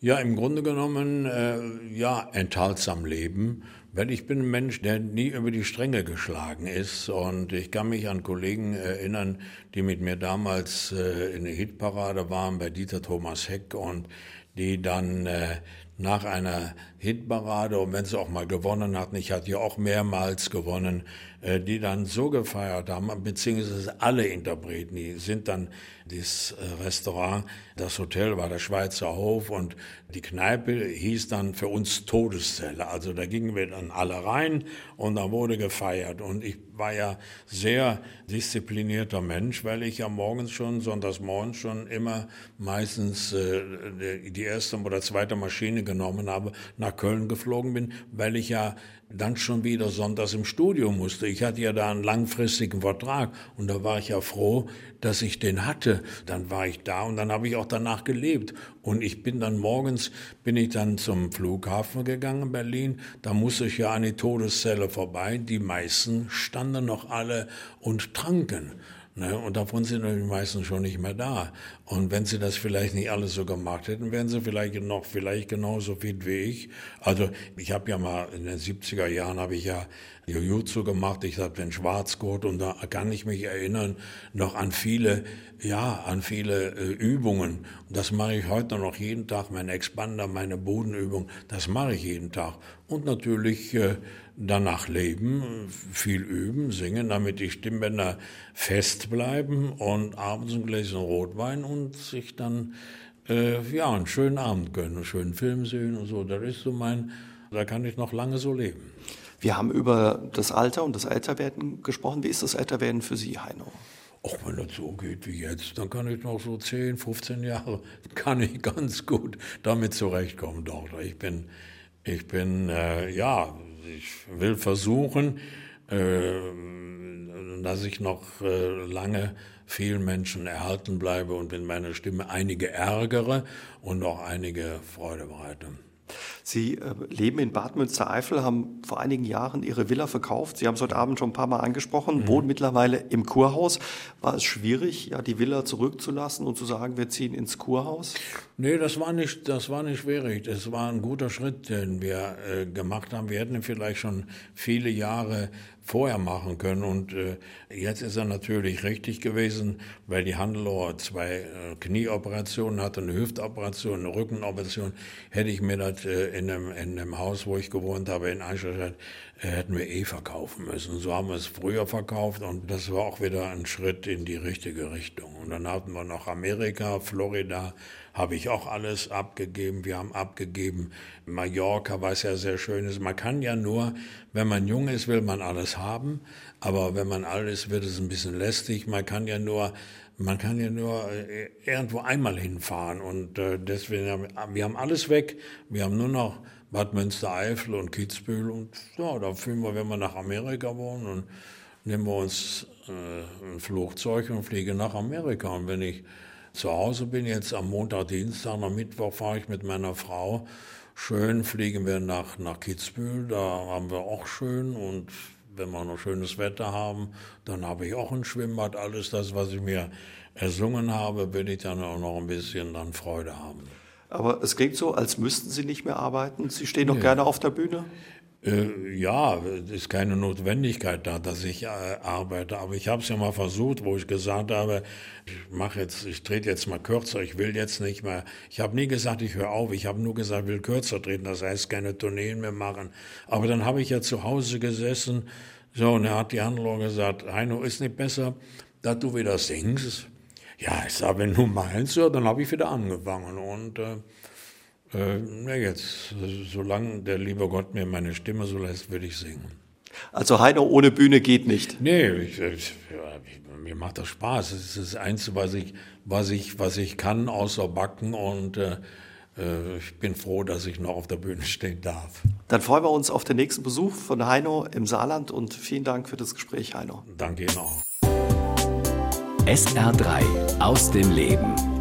Ja, im Grunde genommen, äh, ja, enthaltsam leben weil ich bin ein Mensch, der nie über die Stränge geschlagen ist. Und ich kann mich an Kollegen erinnern, die mit mir damals äh, in der Hitparade waren bei Dieter Thomas Heck und die dann äh, nach einer Hitparade und wenn sie auch mal gewonnen hatten, ich hatte ja auch mehrmals gewonnen, äh, die dann so gefeiert haben, beziehungsweise alle Interpreten, die sind dann das äh, Restaurant, das Hotel war der Schweizer Hof und die Kneipe hieß dann für uns Todeszelle. Also da gingen wir dann alle rein und da wurde gefeiert. Und ich war ja sehr disziplinierter Mensch, weil ich ja morgens schon, sonntags morgens schon immer meistens äh, die erste oder zweite Maschine genommen habe, nach Köln geflogen bin, weil ich ja dann schon wieder sonntags im Studio musste. Ich hatte ja da einen langfristigen Vertrag und da war ich ja froh, dass ich den hatte. Dann war ich da und dann habe ich auch danach gelebt. Und ich bin dann morgens, bin ich dann zum Flughafen gegangen, Berlin. Da musste ich ja an die Todeszelle vorbei. Die meisten standen noch alle und tranken. Ne? Und davon sind die meisten schon nicht mehr da. Und wenn sie das vielleicht nicht alles so gemacht hätten, wären sie vielleicht noch vielleicht genauso fit wie ich. Also ich habe ja mal in den 70er Jahren habe ich ja Jiu-Jitsu gemacht, ich habe den Schwarzgurt und da kann ich mich erinnern noch an viele, ja, an viele äh, Übungen. Und das mache ich heute noch jeden Tag, meine Expander, meine Bodenübung, das mache ich jeden Tag. und natürlich äh, danach leben, viel üben, singen, damit die Stimmbänder fest bleiben und abends ein Gläschen Rotwein und sich dann äh, ja einen schönen Abend gönnen, einen schönen Film sehen und so. Das ist so mein, da kann ich noch lange so leben. Wir haben über das Alter und das Älterwerden gesprochen. Wie ist das Älterwerden für Sie, Heino? Auch wenn das so geht wie jetzt, dann kann ich noch so 10, 15 Jahre, kann ich ganz gut damit zurechtkommen. Doch, ich bin, ich bin, äh, ja, ich will versuchen, äh, dass ich noch äh, lange vielen Menschen erhalten bleibe und mit meiner Stimme einige ärgere und auch einige Freude bereite. Sie äh, leben in Bad Münstereifel, haben vor einigen Jahren Ihre Villa verkauft. Sie haben es heute Abend schon ein paar Mal angesprochen, mhm. wohnen mittlerweile im Kurhaus. War es schwierig, ja, die Villa zurückzulassen und zu sagen, wir ziehen ins Kurhaus? Nee, das war nicht, das war nicht schwierig. Das war ein guter Schritt, den wir äh, gemacht haben. Wir hätten vielleicht schon viele Jahre vorher machen können. Und äh, jetzt ist er natürlich richtig gewesen, weil die Handelauer zwei äh, Knieoperationen hatte, eine Hüftoperation, eine Rückenoperation. Hätte ich mir das äh, in, einem, in einem Haus, wo ich gewohnt habe, in Eichstätt, äh, hätten wir eh verkaufen müssen. So haben wir es früher verkauft und das war auch wieder ein Schritt in die richtige Richtung. Und dann hatten wir noch Amerika, Florida, habe ich auch alles abgegeben. Wir haben abgegeben Mallorca, was ja sehr schön ist. Man kann ja nur, wenn man jung ist, will man alles haben. Aber wenn man alt ist, wird es ein bisschen lästig. Man kann ja nur, man kann ja nur äh, irgendwo einmal hinfahren. Und äh, deswegen, wir haben alles weg. Wir haben nur noch Bad Münstereifel und Kitzbühel. Und ja, da fühlen wir, wenn wir nach Amerika wohnen, und nehmen wir uns äh, ein Flugzeug und fliegen nach Amerika. Und wenn ich zu Hause bin, jetzt am Montag, Dienstag, am Mittwoch fahre ich mit meiner Frau. Schön fliegen wir nach, nach Kitzbühel, da haben wir auch schön und wenn wir noch schönes Wetter haben, dann habe ich auch ein Schwimmbad. Alles das, was ich mir ersungen habe, will ich dann auch noch ein bisschen dann Freude haben. Aber es klingt so, als müssten Sie nicht mehr arbeiten. Sie stehen doch gerne auf der Bühne? Äh, ja, es ist keine Notwendigkeit da, dass ich äh, arbeite. Aber ich habe es ja mal versucht, wo ich gesagt habe, ich mache jetzt, ich trete jetzt mal kürzer. Ich will jetzt nicht mehr. Ich habe nie gesagt, ich höre auf. Ich habe nur gesagt, ich will kürzer treten. Das heißt, keine Tourneen mehr machen. Aber dann habe ich ja zu Hause gesessen. So, und er hat die Handlung gesagt, Heino, ist nicht besser, dass du wieder singst. Ja, ich sage, wenn du meinst, ja, dann habe ich wieder angefangen und äh, äh, na jetzt, solange der liebe Gott mir meine Stimme so lässt, würde ich singen. Also Heino ohne Bühne geht nicht. Nee, ich, ich, ja, mir macht das Spaß. Es ist das Einzige, was ich, was ich, was ich kann, außer backen und äh, äh, ich bin froh, dass ich noch auf der Bühne stehen darf. Dann freuen wir uns auf den nächsten Besuch von Heino im Saarland und vielen Dank für das Gespräch, Heino. Danke Ihnen auch. SR3 aus dem Leben.